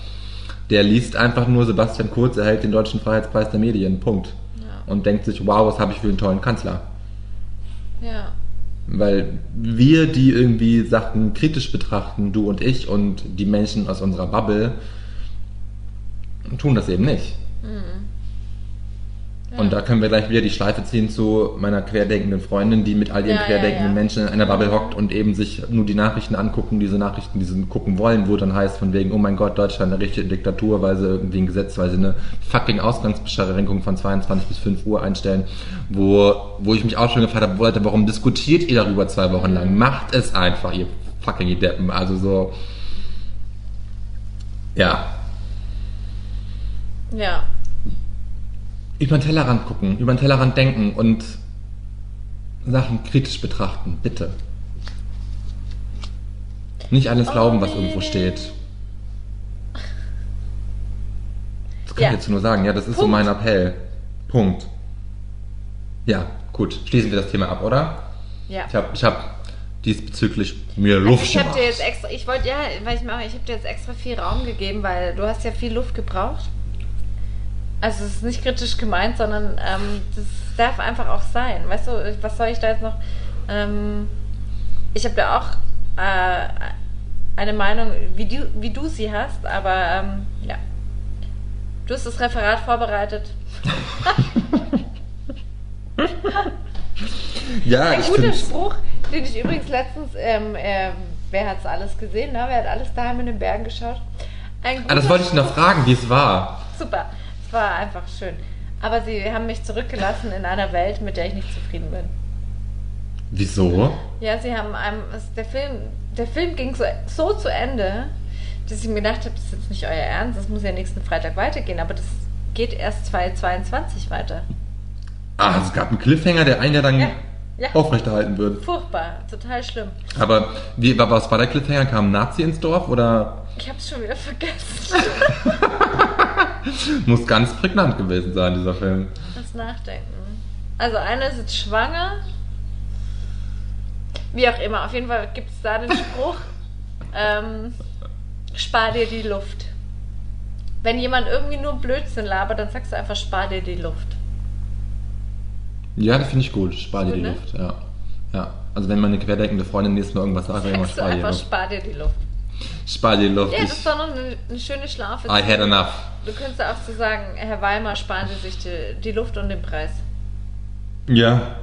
der liest einfach nur Sebastian Kurz erhält den Deutschen Freiheitspreis der Medien, Punkt. Ja. Und denkt sich, wow, was habe ich für einen tollen Kanzler. Ja. Weil wir, die irgendwie Sachen kritisch betrachten, du und ich und die Menschen aus unserer Bubble, tun das eben nicht. Ja. Und da können wir gleich wieder die Schleife ziehen zu meiner querdenkenden Freundin, die mit all ihren Ja, ja, querdenkenden ja. Menschen in einer Bubble hockt und eben sich nur die Nachrichten angucken, diese Nachrichten, die sie gucken wollen, wo dann heißt von wegen, oh mein Gott, Deutschland eine richtige Diktatur, weil sie irgendwie ein Gesetz, weil sie eine fucking Ausgangsbeschränkung von 22 bis 5 Uhr einstellen, wo, wo ich mich auch schon gefragt habe, Leute, warum diskutiert ihr darüber zwei Wochen lang? Macht es einfach, ihr fucking Deppen. Also so, ja, Ja. Über den Tellerrand gucken, über den Tellerrand denken und Sachen kritisch betrachten, bitte. Nicht alles Oh, glauben, was nee, irgendwo steht. Das kann Ja. ich jetzt nur sagen. Ja, das ist so Punkt. mein Appell. Punkt. Ja, gut. Schließen wir das Thema ab, oder? Ja. Ich habe ich hab diesbezüglich mir Luft ich habe gemacht. dir jetzt extra, ich wollte ja, weil ich mache, ich habe dir jetzt extra viel Raum gegeben, weil du hast ja viel Luft gebraucht. Also es ist nicht kritisch gemeint, sondern ähm, das darf einfach auch sein. Weißt du, was soll ich da jetzt noch? Ähm, ich habe da auch äh, eine Meinung, wie du, wie du sie hast, aber ähm, ja. Du hast das Referat vorbereitet. ja, Ein guter Spruch, den ich übrigens letztens, ähm, ähm, wer hat's alles gesehen, ne? Wer hat alles daheim in den Bergen geschaut? Ein Ah, das guter wollte ich noch fragen, wie es war. Super, war einfach schön. Aber sie haben mich zurückgelassen in einer Welt, mit der ich nicht zufrieden bin. Wieso? Ja, sie haben einem, der Film, der Film ging so, so zu Ende, dass ich mir gedacht habe, das ist jetzt nicht euer Ernst, das muss ja nächsten Freitag weitergehen, aber das geht erst 2022 weiter. Ah, es gab einen Cliffhanger, der einen ja dann Ja, ja. aufrechterhalten wird. Furchtbar, total schlimm. Aber wie, was war der Cliffhanger? Kam ein Nazi ins Dorf oder Ich hab's schon wieder vergessen. muss ganz prägnant gewesen sein, dieser Film? Das Nachdenken. Also eine ist jetzt schwanger. Wie auch immer, auf jeden Fall gibt es da den Spruch, ähm, spar dir die Luft. Wenn jemand irgendwie nur Blödsinn labert, dann sagst du einfach, spar dir die Luft. Ja, das finde ich gut. Spar dir die ne? Luft, ja. Ja. Also wenn meine querdenkende Freundin nächstes Mal irgendwas sagt, dann immer spar dir die einfach, Luft. spar dir die Luft. Spar dir die Luft. Ja, das ist doch noch eine, eine schöne Schlaufe. I had enough. Du könntest auch so sagen, Herr Weimar, sparen Sie sich die, die Luft und den Preis. Ja.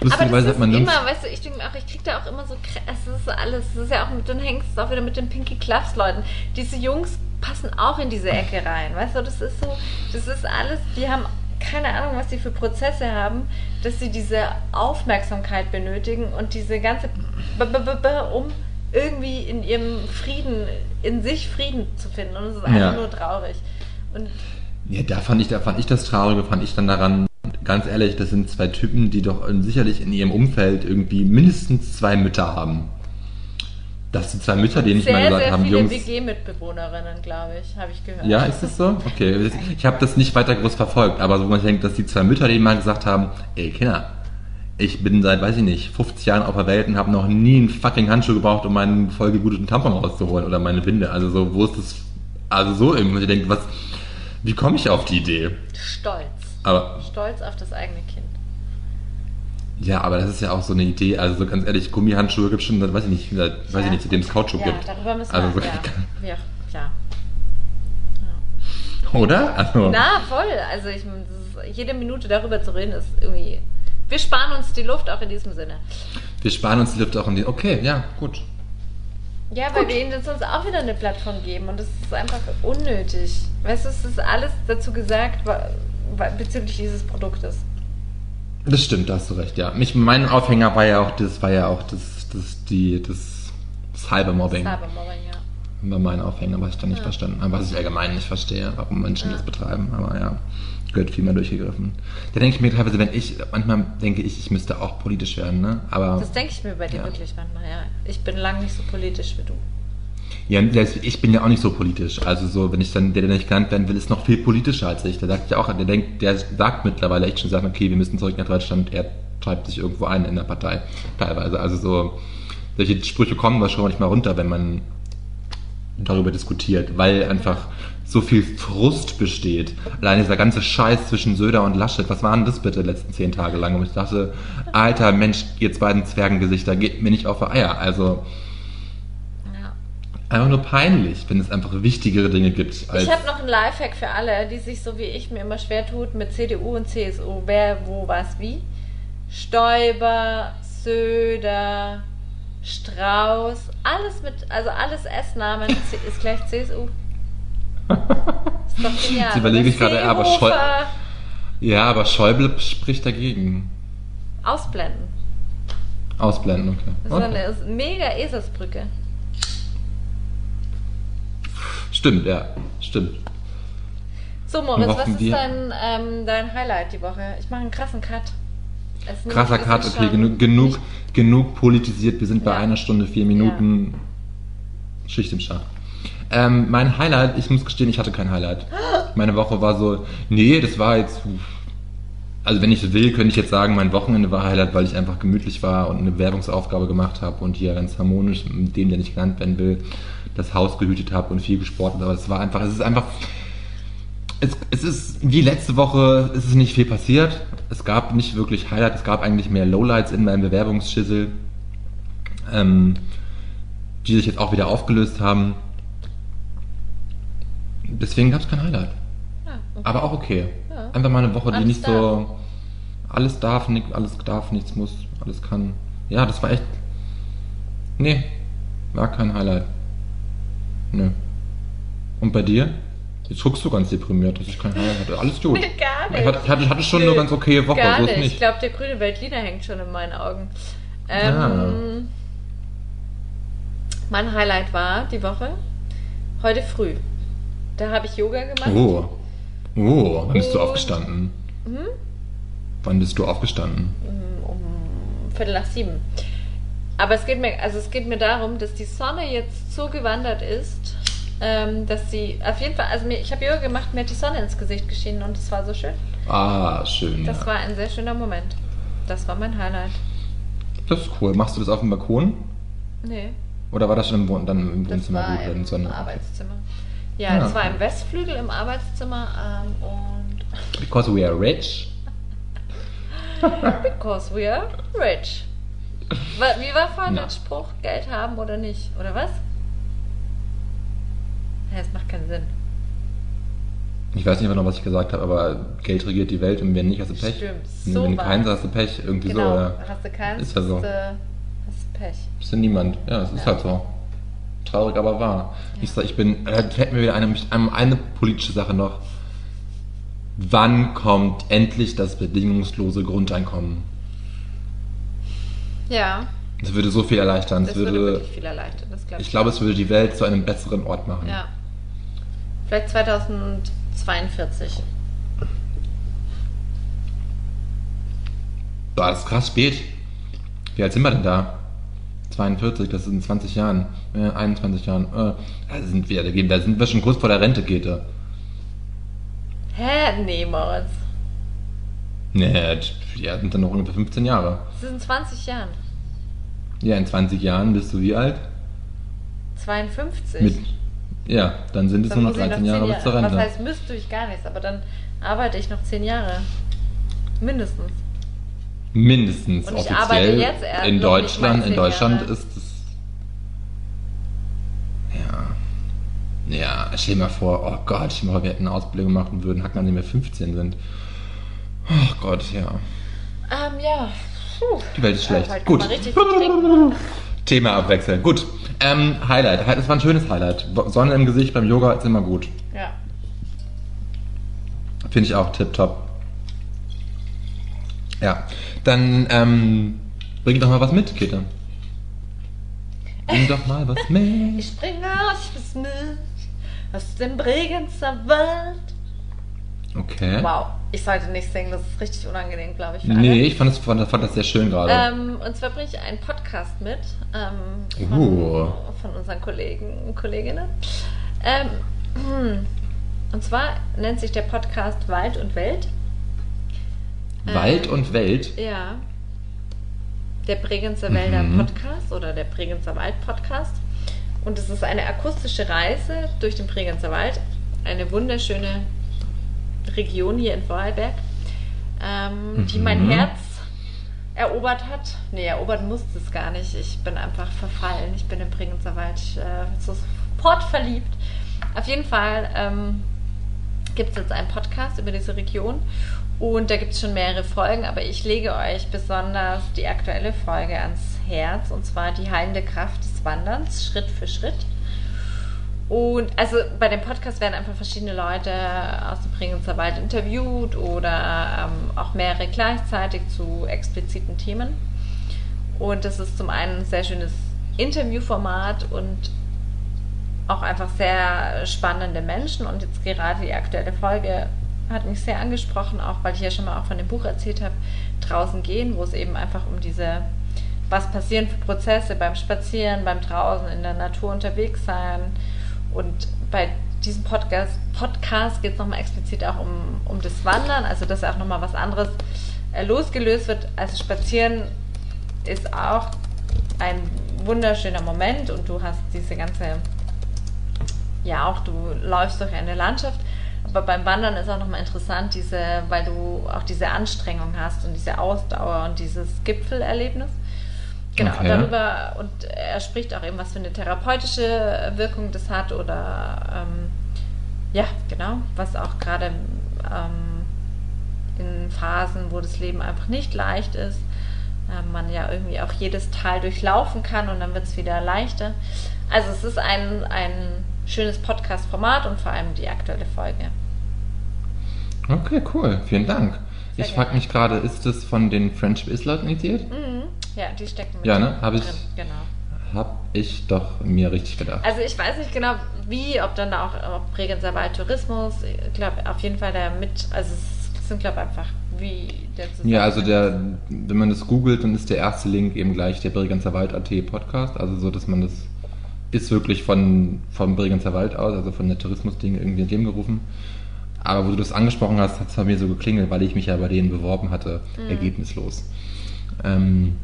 Lustigerweise hat man immer, weißt du, ich denke auch, ich krieg da auch immer so, es ist alles, es ist ja auch mit, dann hängst es auch wieder mit den Pinky Clubs Leuten. Diese Jungs passen auch in diese Ecke rein, weißt du, das ist so, das ist alles, die haben keine Ahnung, was die für Prozesse haben, dass sie diese Aufmerksamkeit benötigen und diese ganze, -b -b -b um irgendwie in ihrem Frieden, in sich Frieden zu finden und es ist einfach Ja. nur traurig. Und Ja, da fand ich, da fand ich das Traurige, fand ich dann daran, ganz ehrlich, das sind zwei Typen, die doch sicherlich in ihrem Umfeld irgendwie mindestens zwei Mütter haben. Das sind zwei Mütter, die nicht mal gesagt sehr haben, viele Jungs. WG-Mitbewohnerinnen, glaube ich, habe ich gehört. Ja, ist es so? Okay. Ich habe das nicht weiter groß verfolgt, aber so, wo man denkt, dass die zwei Mütter, die mal gesagt haben, ey Kinder, ich bin seit, weiß ich nicht, 50 Jahren auf der Welt und habe noch nie einen fucking Handschuh gebraucht, um meinen vollgegluteten Tampon rauszuholen oder meine Winde. Also so, wo ist das, also so irgendwie, ich denke, was, wie komme ich auf die Idee? Stolz. Aber, Stolz auf das eigene Kind. ja, aber das ist ja auch so eine Idee, also so ganz ehrlich, Gummihandschuhe gibt schon, seit, weiß ich nicht, weiß ich nicht, seitdem es Kautschuk ja, gibt. darüber müssen Also wir, so- ja, ja, ja. Oder? Also, Na, voll. Also ich, ist, jede Minute darüber zu reden ist irgendwie, wir sparen uns die Luft auch in diesem Sinne. wir sparen uns die Luft auch in die, okay, ja, gut. Ja, weil wir ihnen sonst auch wieder eine Plattform geben und das ist einfach unnötig. Weißt du, es ist alles dazu gesagt bezüglich dieses Produktes. Das stimmt, da hast du recht, ja. Mich, mein Aufhänger war ja auch das, war ja auch das, das, die, das Cybermobbing. Cybermobbing, ja. War mein Aufhänger, was ich dann nicht Ja. verstanden habe, was ich allgemein nicht verstehe, warum Menschen Ja. das betreiben. Aber ja, gehört viel mehr durchgegriffen. Da denke ich mir teilweise, wenn ich, manchmal denke ich, ich müsste auch politisch werden, ne? Aber Das denke ich mir bei dir Ja. wirklich manchmal, ja. Ich bin lang nicht so politisch wie du. ja, ich bin ja auch nicht so politisch. Also so, wenn ich dann, der, der nicht genannt werden will, ist noch viel politischer als ich. Der sagt ja auch, der denkt, der sagt mittlerweile echt schon, sagt, okay, wir müssen zurück nach Deutschland. Er treibt sich irgendwo ein in der Partei. Teilweise. Also so, solche Sprüche kommen wir schon manchmal runter, wenn man darüber diskutiert, weil einfach so viel Frust besteht. Allein dieser ganze Scheiß zwischen Söder und Laschet, was waren das bitte letzten zehn Tage lang? Und ich dachte, alter Mensch, ihr beiden Zwergengesichter, geht mir nicht auf die Eier. Also Ja. einfach nur peinlich, wenn es einfach wichtigere Dinge gibt. Ich habe noch einen Lifehack für alle, die sich so wie ich mir immer schwer tut mit CDU und CSU. Wer, wo, was, wie. Stoiber, Söder, Strauß, alles mit, also alles S-Namen ist gleich CSU. Ist doch genial. Jetzt überlege ich gerade, aber Scheu- ja, aber Schäuble spricht dagegen. Ausblenden. Ausblenden, okay. Das ist okay. eine ist eine mega Esersbrücke. Stimmt, ja, stimmt. So, Moritz, was ist dein, ähm, dein Highlight die Woche? Ich mache einen krassen Cut. Krasser Cut, okay, genug, genug, genug politisiert. Wir sind bei Ja. einer Stunde, vier Minuten. Schicht im Schacht. Ähm, mein Highlight, ich muss gestehen, ich hatte kein Highlight. Meine Woche war so, nee, das war jetzt, also wenn ich will, könnte ich jetzt sagen, mein Wochenende war Highlight, weil ich einfach gemütlich war und eine Werbungsaufgabe gemacht habe und hier ganz harmonisch mit dem, der nicht genannt werden will, das Haus gehütet habe und viel gesportet. Aber es war einfach, es ist einfach, es, es ist wie letzte Woche, es ist nicht viel passiert. Es gab nicht wirklich Highlight, es gab eigentlich mehr Lowlights in meinem Bewerbungsschissel, ähm, die sich jetzt auch wieder aufgelöst haben. Deswegen gab es kein Highlight. Ja, okay. Aber auch okay. Ja. Einfach mal eine Woche, die Alles nicht so. Alles darf, nicht, alles darf, nichts muss, alles kann. Ja, das war echt. Nee, war kein Highlight. Nö. Und bei dir? Jetzt guckst du ganz deprimiert, dass ich kein Highlight hatte. Alles gut. Gar nicht. Ich hatte, hatte, schon Nö, eine ganz okaye Woche, Gar so nicht. Ich glaube, der grüne Weltliner hängt schon in meinen Augen. Ähm, Ah. Mein Highlight war die Woche heute früh. Da habe ich Yoga gemacht. Oh. Oh, wann bist du Und- aufgestanden? Hm? Wann bist du aufgestanden? um Viertel nach sieben. Aber es geht mir, also es geht mir darum, dass die Sonne jetzt so gewandert ist, ähm, dass sie auf jeden Fall, also mir, ich habe Yoga gemacht, mir hat die Sonne ins Gesicht geschienen und es war so schön. Ah, schön. Das ja. war ein sehr schöner Moment. Das war mein Highlight. das ist cool. Machst du das auf dem Balkon? Nee, Oder war das schon im, Wohn dann im das Wohnzimmer war gut, wenn im Sonne? Arbeitszimmer. Ja, Ja. das war im Westflügel im Arbeitszimmer ähm, und Because we are rich. because we are rich. Wie war vorhin Ja. der Spruch? Geld haben oder nicht? Oder was? Ja, es macht keinen Sinn. Ich weiß nicht mehr noch, was ich gesagt habe, aber Geld regiert die Welt und wenn nicht, hast du Pech. Stimmt, wenn so wenn keins hast, hast du Pech. Irgendwie Genau, so, ja. hast du keins, Ist ja so. hast, du, hast du Pech. Bist du niemand. Ja, es ist Ja. halt so. Traurig, aber wahr. Ich sag, ich bin, äh, fällt mir wieder eine, eine, politische Sache noch. Wann kommt endlich das bedingungslose Grundeinkommen? Ja, Das würde so viel erleichtern. Es würde, würde, viel erleichtern. Das glaub ich glaube, es würde die Welt zu einem besseren Ort machen. Ja. Vielleicht 2042. Boah, das ist krass spät. Wie alt sind wir denn da? 42, das in 20 Jahren. Äh, 21 Jahren. Äh, da, sind wir, da sind wir schon kurz vor der Rente, Käthe. Hä? Nee, Moritz. Nee, ja, sind dann noch ungefähr 15 Jahre. Das in 20 Jahren. Ja, in 20 Jahren bist du wie alt? 52. Mit, ja, dann sind es Dann nur noch muss ich 13 Jahre bis zur Was Rente. heißt, müsste ich gar nichts, aber dann arbeite ich noch 10 Jahre. Mindestens. Mindestens Und ich offiziell. arbeite jetzt erst in noch Deutschland, in 10 Deutschland Jahre. ist es. Ja. Ja, stell dir mal vor, oh Gott, stell dir mal vor, wir hätten eine Ausbildung gemacht und würden hacken, an dem wir 15 sind. Oh Gott, ja. Ähm, ja. Puh. Die Welt ist Ja, schlecht. kann Gut. Thema abwechseln. Gut. Ähm, Highlight. Das war ein schönes Highlight. Sonne im Gesicht beim Yoga ist immer gut. Ja. Finde ich auch tipptopp. Ja. Dann ähm, bring doch mal was mit, Käthe. Bring doch mal was mit. Ich springe aus bis mit aus dem Bregenzer Wald. Okay. Wow, ich sollte nicht singen, das ist richtig unangenehm, glaube ich. Für alle. Nee, ich fand das, fand, fand das sehr schön gerade. Ähm, und zwar bringe ich einen Podcast mit ähm, von, Uh. von unseren Kollegen und Kolleginnen. Ähm, und zwar nennt sich der Podcast Wald und Welt. Wald ähm, und Welt. Ja. Der Bregenzer Wälder Mhm. Podcast oder der Bregenzer Wald Podcast. Und es ist eine akustische Reise durch den Bregenzer Wald. Eine wunderschöne Region hier in Vorarlberg, ähm, die mein Mhm. Herz erobert hat. Nee, erobert musste es gar nicht. Ich bin einfach verfallen. Ich bin im Bregenzer Wald äh, sofort verliebt. Auf jeden Fall ähm, gibt es jetzt einen Podcast über diese Region und da gibt es schon mehrere Folgen, aber ich lege euch besonders die aktuelle Folge ans Herz und zwar die heilende Kraft des Wanderns, Schritt für Schritt. Und also bei dem Podcast werden einfach verschiedene Leute aus Bregenzer Wald interviewt oder ähm, auch mehrere gleichzeitig zu expliziten Themen. Und das ist zum einen ein sehr schönes Interviewformat und auch einfach sehr spannende Menschen und jetzt gerade die aktuelle Folge hat mich sehr angesprochen, auch weil ich ja schon mal auch von dem Buch erzählt habe, draußen gehen, wo es eben einfach um diese, was passieren für Prozesse beim Spazieren, beim draußen in der Natur unterwegs sein. Und bei diesem Podcast, Podcast geht es nochmal explizit auch um, um das Wandern, also dass auch nochmal was anderes äh, losgelöst wird. Also Spazieren ist auch ein wunderschöner Moment und du hast diese ganze, ja auch du läufst durch eine Landschaft, aber beim Wandern ist auch nochmal interessant, diese, weil du auch diese Anstrengung hast und diese Ausdauer und dieses Gipfelerlebnis. Genau, Okay. darüber, und er spricht auch eben, was für eine therapeutische Wirkung das hat oder ähm, ja, genau, was auch gerade ähm, in Phasen, wo das Leben einfach nicht leicht ist, äh, man ja irgendwie auch jedes Tal durchlaufen kann und dann wird es wieder leichter. Also es ist ein, ein schönes Podcast-Format und vor allem die aktuelle Folge. Okay, cool. Vielen Dank. Sehr ich frage mich gerade, ist das von den Friendship Is-Leuten initiiert? Mhm. Ja, die stecken mit Ja, ne? Hab ich- drin. Genau. Hab ich doch mir richtig gedacht. Also ich weiß nicht genau wie, ob dann da auch ob Bregenzer Wald Tourismus, ich glaube auf jeden Fall der mit, also es sind glaube einfach wie der Ja, also Zusammenhang der, wenn man das googelt, dann ist der erste Link eben gleich der Bregenzer Wald AT Podcast. Also so, dass man das ist wirklich von vom Bregenzer Wald aus, also von der Tourismusding irgendwie ins Leben gerufen. Aber wo du das angesprochen hast, hat es bei mir so geklingelt, weil ich mich ja bei denen beworben hatte, ergebnislos. Ähm,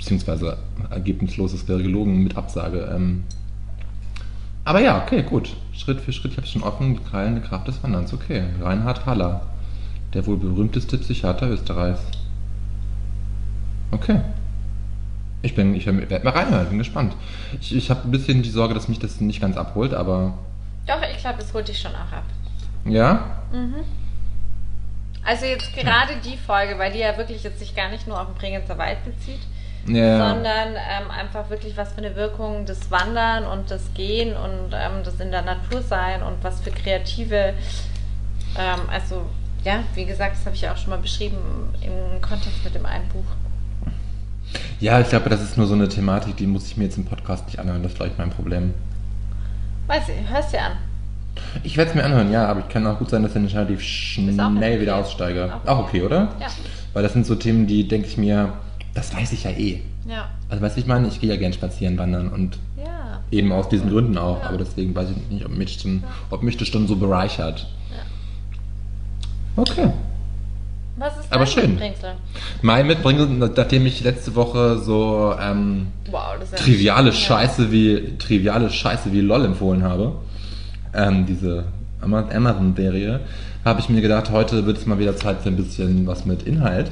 beziehungsweise ergebnislos, das wäre gelogen mit Absage. Ähm, aber ja, okay, gut. Schritt für Schritt, ich habe schon offen, die heilende Kraft des Wanderns. Okay, Reinhard Haller, der wohl berühmteste Psychiater Österreichs. Okay. Ich bin, ich werde mal reinhören, bin gespannt. Ich, ich habe ein bisschen die Sorge, dass mich das nicht ganz abholt, aber Doch, ich glaube, es holt dich schon auch ab. ja, Also jetzt gerade die Folge, weil die ja wirklich jetzt sich gar nicht nur auf den Bregenzer Wald bezieht, ja, sondern ähm, einfach wirklich was für eine Wirkung das Wandern und das Gehen und ähm, das in der Natur sein und was für kreative, ähm, also ja, wie gesagt, das habe ich ja auch schon mal beschrieben im Kontext mit dem einen Buch. ja, ich glaube, das ist nur so eine Thematik, die muss ich mir jetzt im Podcast nicht anhören. Das ist vielleicht mein Problem. Weiß ich, hörst dir an. Ich werde es mir anhören, ja, aber ich kann auch gut sein, dass ich relativ schnell okay. wieder aussteige. Auch Auch okay, oder? Ja. Weil das sind so Themen, die denke ich mir, das weiß ich ja eh. Ja. Also weißt du, ich meine, ich gehe ja gern spazieren, wandern und Ja. eben aus diesen Gründen auch. Ja. Aber deswegen weiß ich nicht, ob mich, schon, ob mich das schon so bereichert. Okay. Was ist Aber schön. Mitbringsel? Mein Mitbringsel, nachdem ich letzte Woche so ähm, Wow, ja triviale ja. Scheiße wie triviale Scheiße wie LOL empfohlen habe, ähm, diese Ama- Amazon-Serie, habe ich mir gedacht, heute wird es mal wieder Zeit für ein bisschen was mit Inhalt.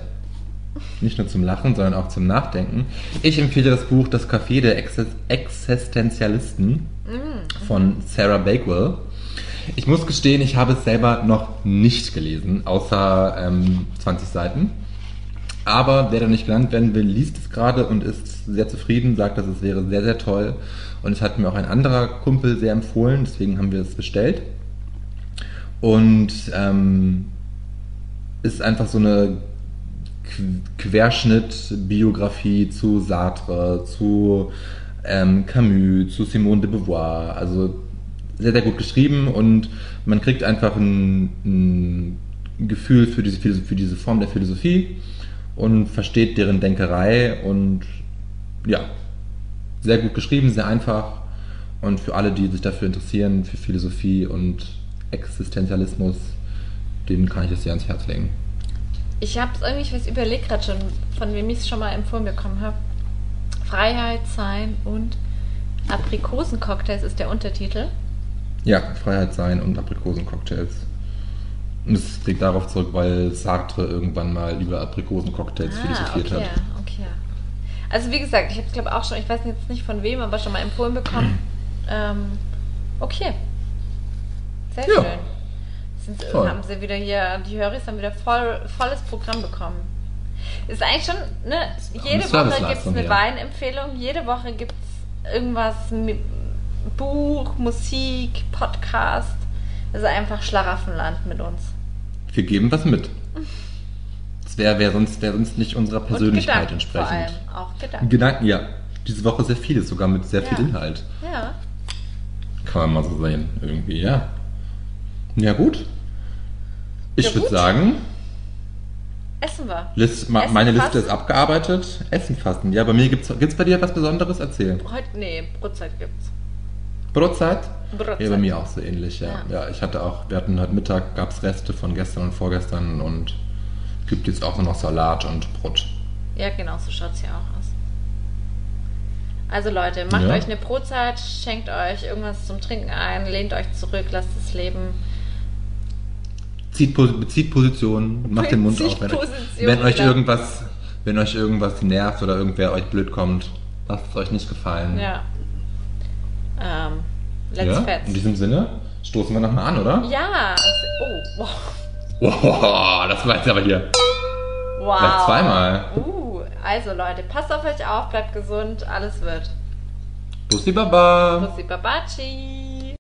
Nicht nur zum Lachen, sondern auch zum Nachdenken. Ich empfehle das Buch Das Café der Exis- Existenzialisten von Sarah Bakewell. Ich muss gestehen, ich habe es selber noch nicht gelesen, außer ähm, 20 Seiten. Aber wer da nicht genannt werden will, liest es gerade und ist sehr zufrieden, sagt, dass es wäre sehr, sehr toll. Und es hat mir auch ein anderer Kumpel sehr empfohlen, deswegen haben wir es bestellt. Und ähm, ist einfach so eine Querschnitt-Biografie zu Sartre, zu ähm, Camus, zu Simone de Beauvoir. Also sehr, sehr gut geschrieben und man kriegt einfach ein, ein Gefühl für diese, für diese Form der Philosophie und versteht deren Denkerei und ja, sehr gut geschrieben, sehr einfach und für alle, die sich dafür interessieren, für Philosophie und Existenzialismus, denen kann ich es sehr ans Herz legen. Ich habe es irgendwie, ich weiß, überlegt gerade schon, von wem ich es schon mal empfohlen bekommen habe. Freiheit, Sein und Aprikosencocktails ist der Untertitel. Ja, Freiheit sein und Aprikosencocktails. Und es liegt darauf zurück, weil Sartre irgendwann mal über Aprikosencocktails philosophiert Ah, okay, hat. okay. Also wie gesagt, ich habe es glaube auch schon, ich weiß jetzt nicht von wem, aber schon mal empfohlen bekommen. ähm, okay. Sehr Ja. schön. Sind, Voll. haben sie wieder hier, die Höris haben wieder voll, volles Programm bekommen. Ist eigentlich schon, ne, jede Woche gibt es eine. Weinempfehlung, jede Woche gibt es irgendwas, mi- Buch, Musik, Podcast. Also einfach Schlaraffenland mit uns. Wir geben was mit. Das wäre wär sonst, wär sonst nicht unserer Persönlichkeit Und Gedanken vor allem. entsprechend. Auch Gedanken. Gedanken, ja. Diese Woche sehr viele, sogar mit sehr viel Ja. Inhalt. Ja. Kann man mal so sehen, irgendwie, ja. Ja, gut. Ich würde sagen, Essen wir. List, ma, Essen meine fasten? Liste ist abgearbeitet. Essen fasten. Ja, bei mir gibt's gibt's bei dir was Besonderes? Erzähl. Heute, nee, Brotzeit gibt's. Brotzeit? Brotzeit. Ja, bei mir auch so ähnlich, ja. Ja. Ja, ich hatte auch, wir hatten heute Mittag, gab's Reste von gestern und vorgestern und gibt jetzt auch nur noch Salat und Brot. Ja, genau, so schaut's hier auch aus. Also Leute, macht Ja. euch eine Brotzeit, schenkt euch irgendwas zum Trinken ein, lehnt euch zurück, lasst es leben. Zieht, bezieht Position, macht den Mund auf. Wenn, wenn euch irgendwas, wenn euch irgendwas nervt oder irgendwer euch blöd kommt, lasst es euch nicht gefallen. Ja. Ähm, let's ja? fetz. In diesem Sinne stoßen wir nochmal an, oder? Ja. Oh, wow. Wow, das war jetzt aber hier. wow. Gleich zweimal. Uh, also Leute, passt auf euch auf, bleibt gesund, alles wird. Bussi Baba. Bussi Babaci.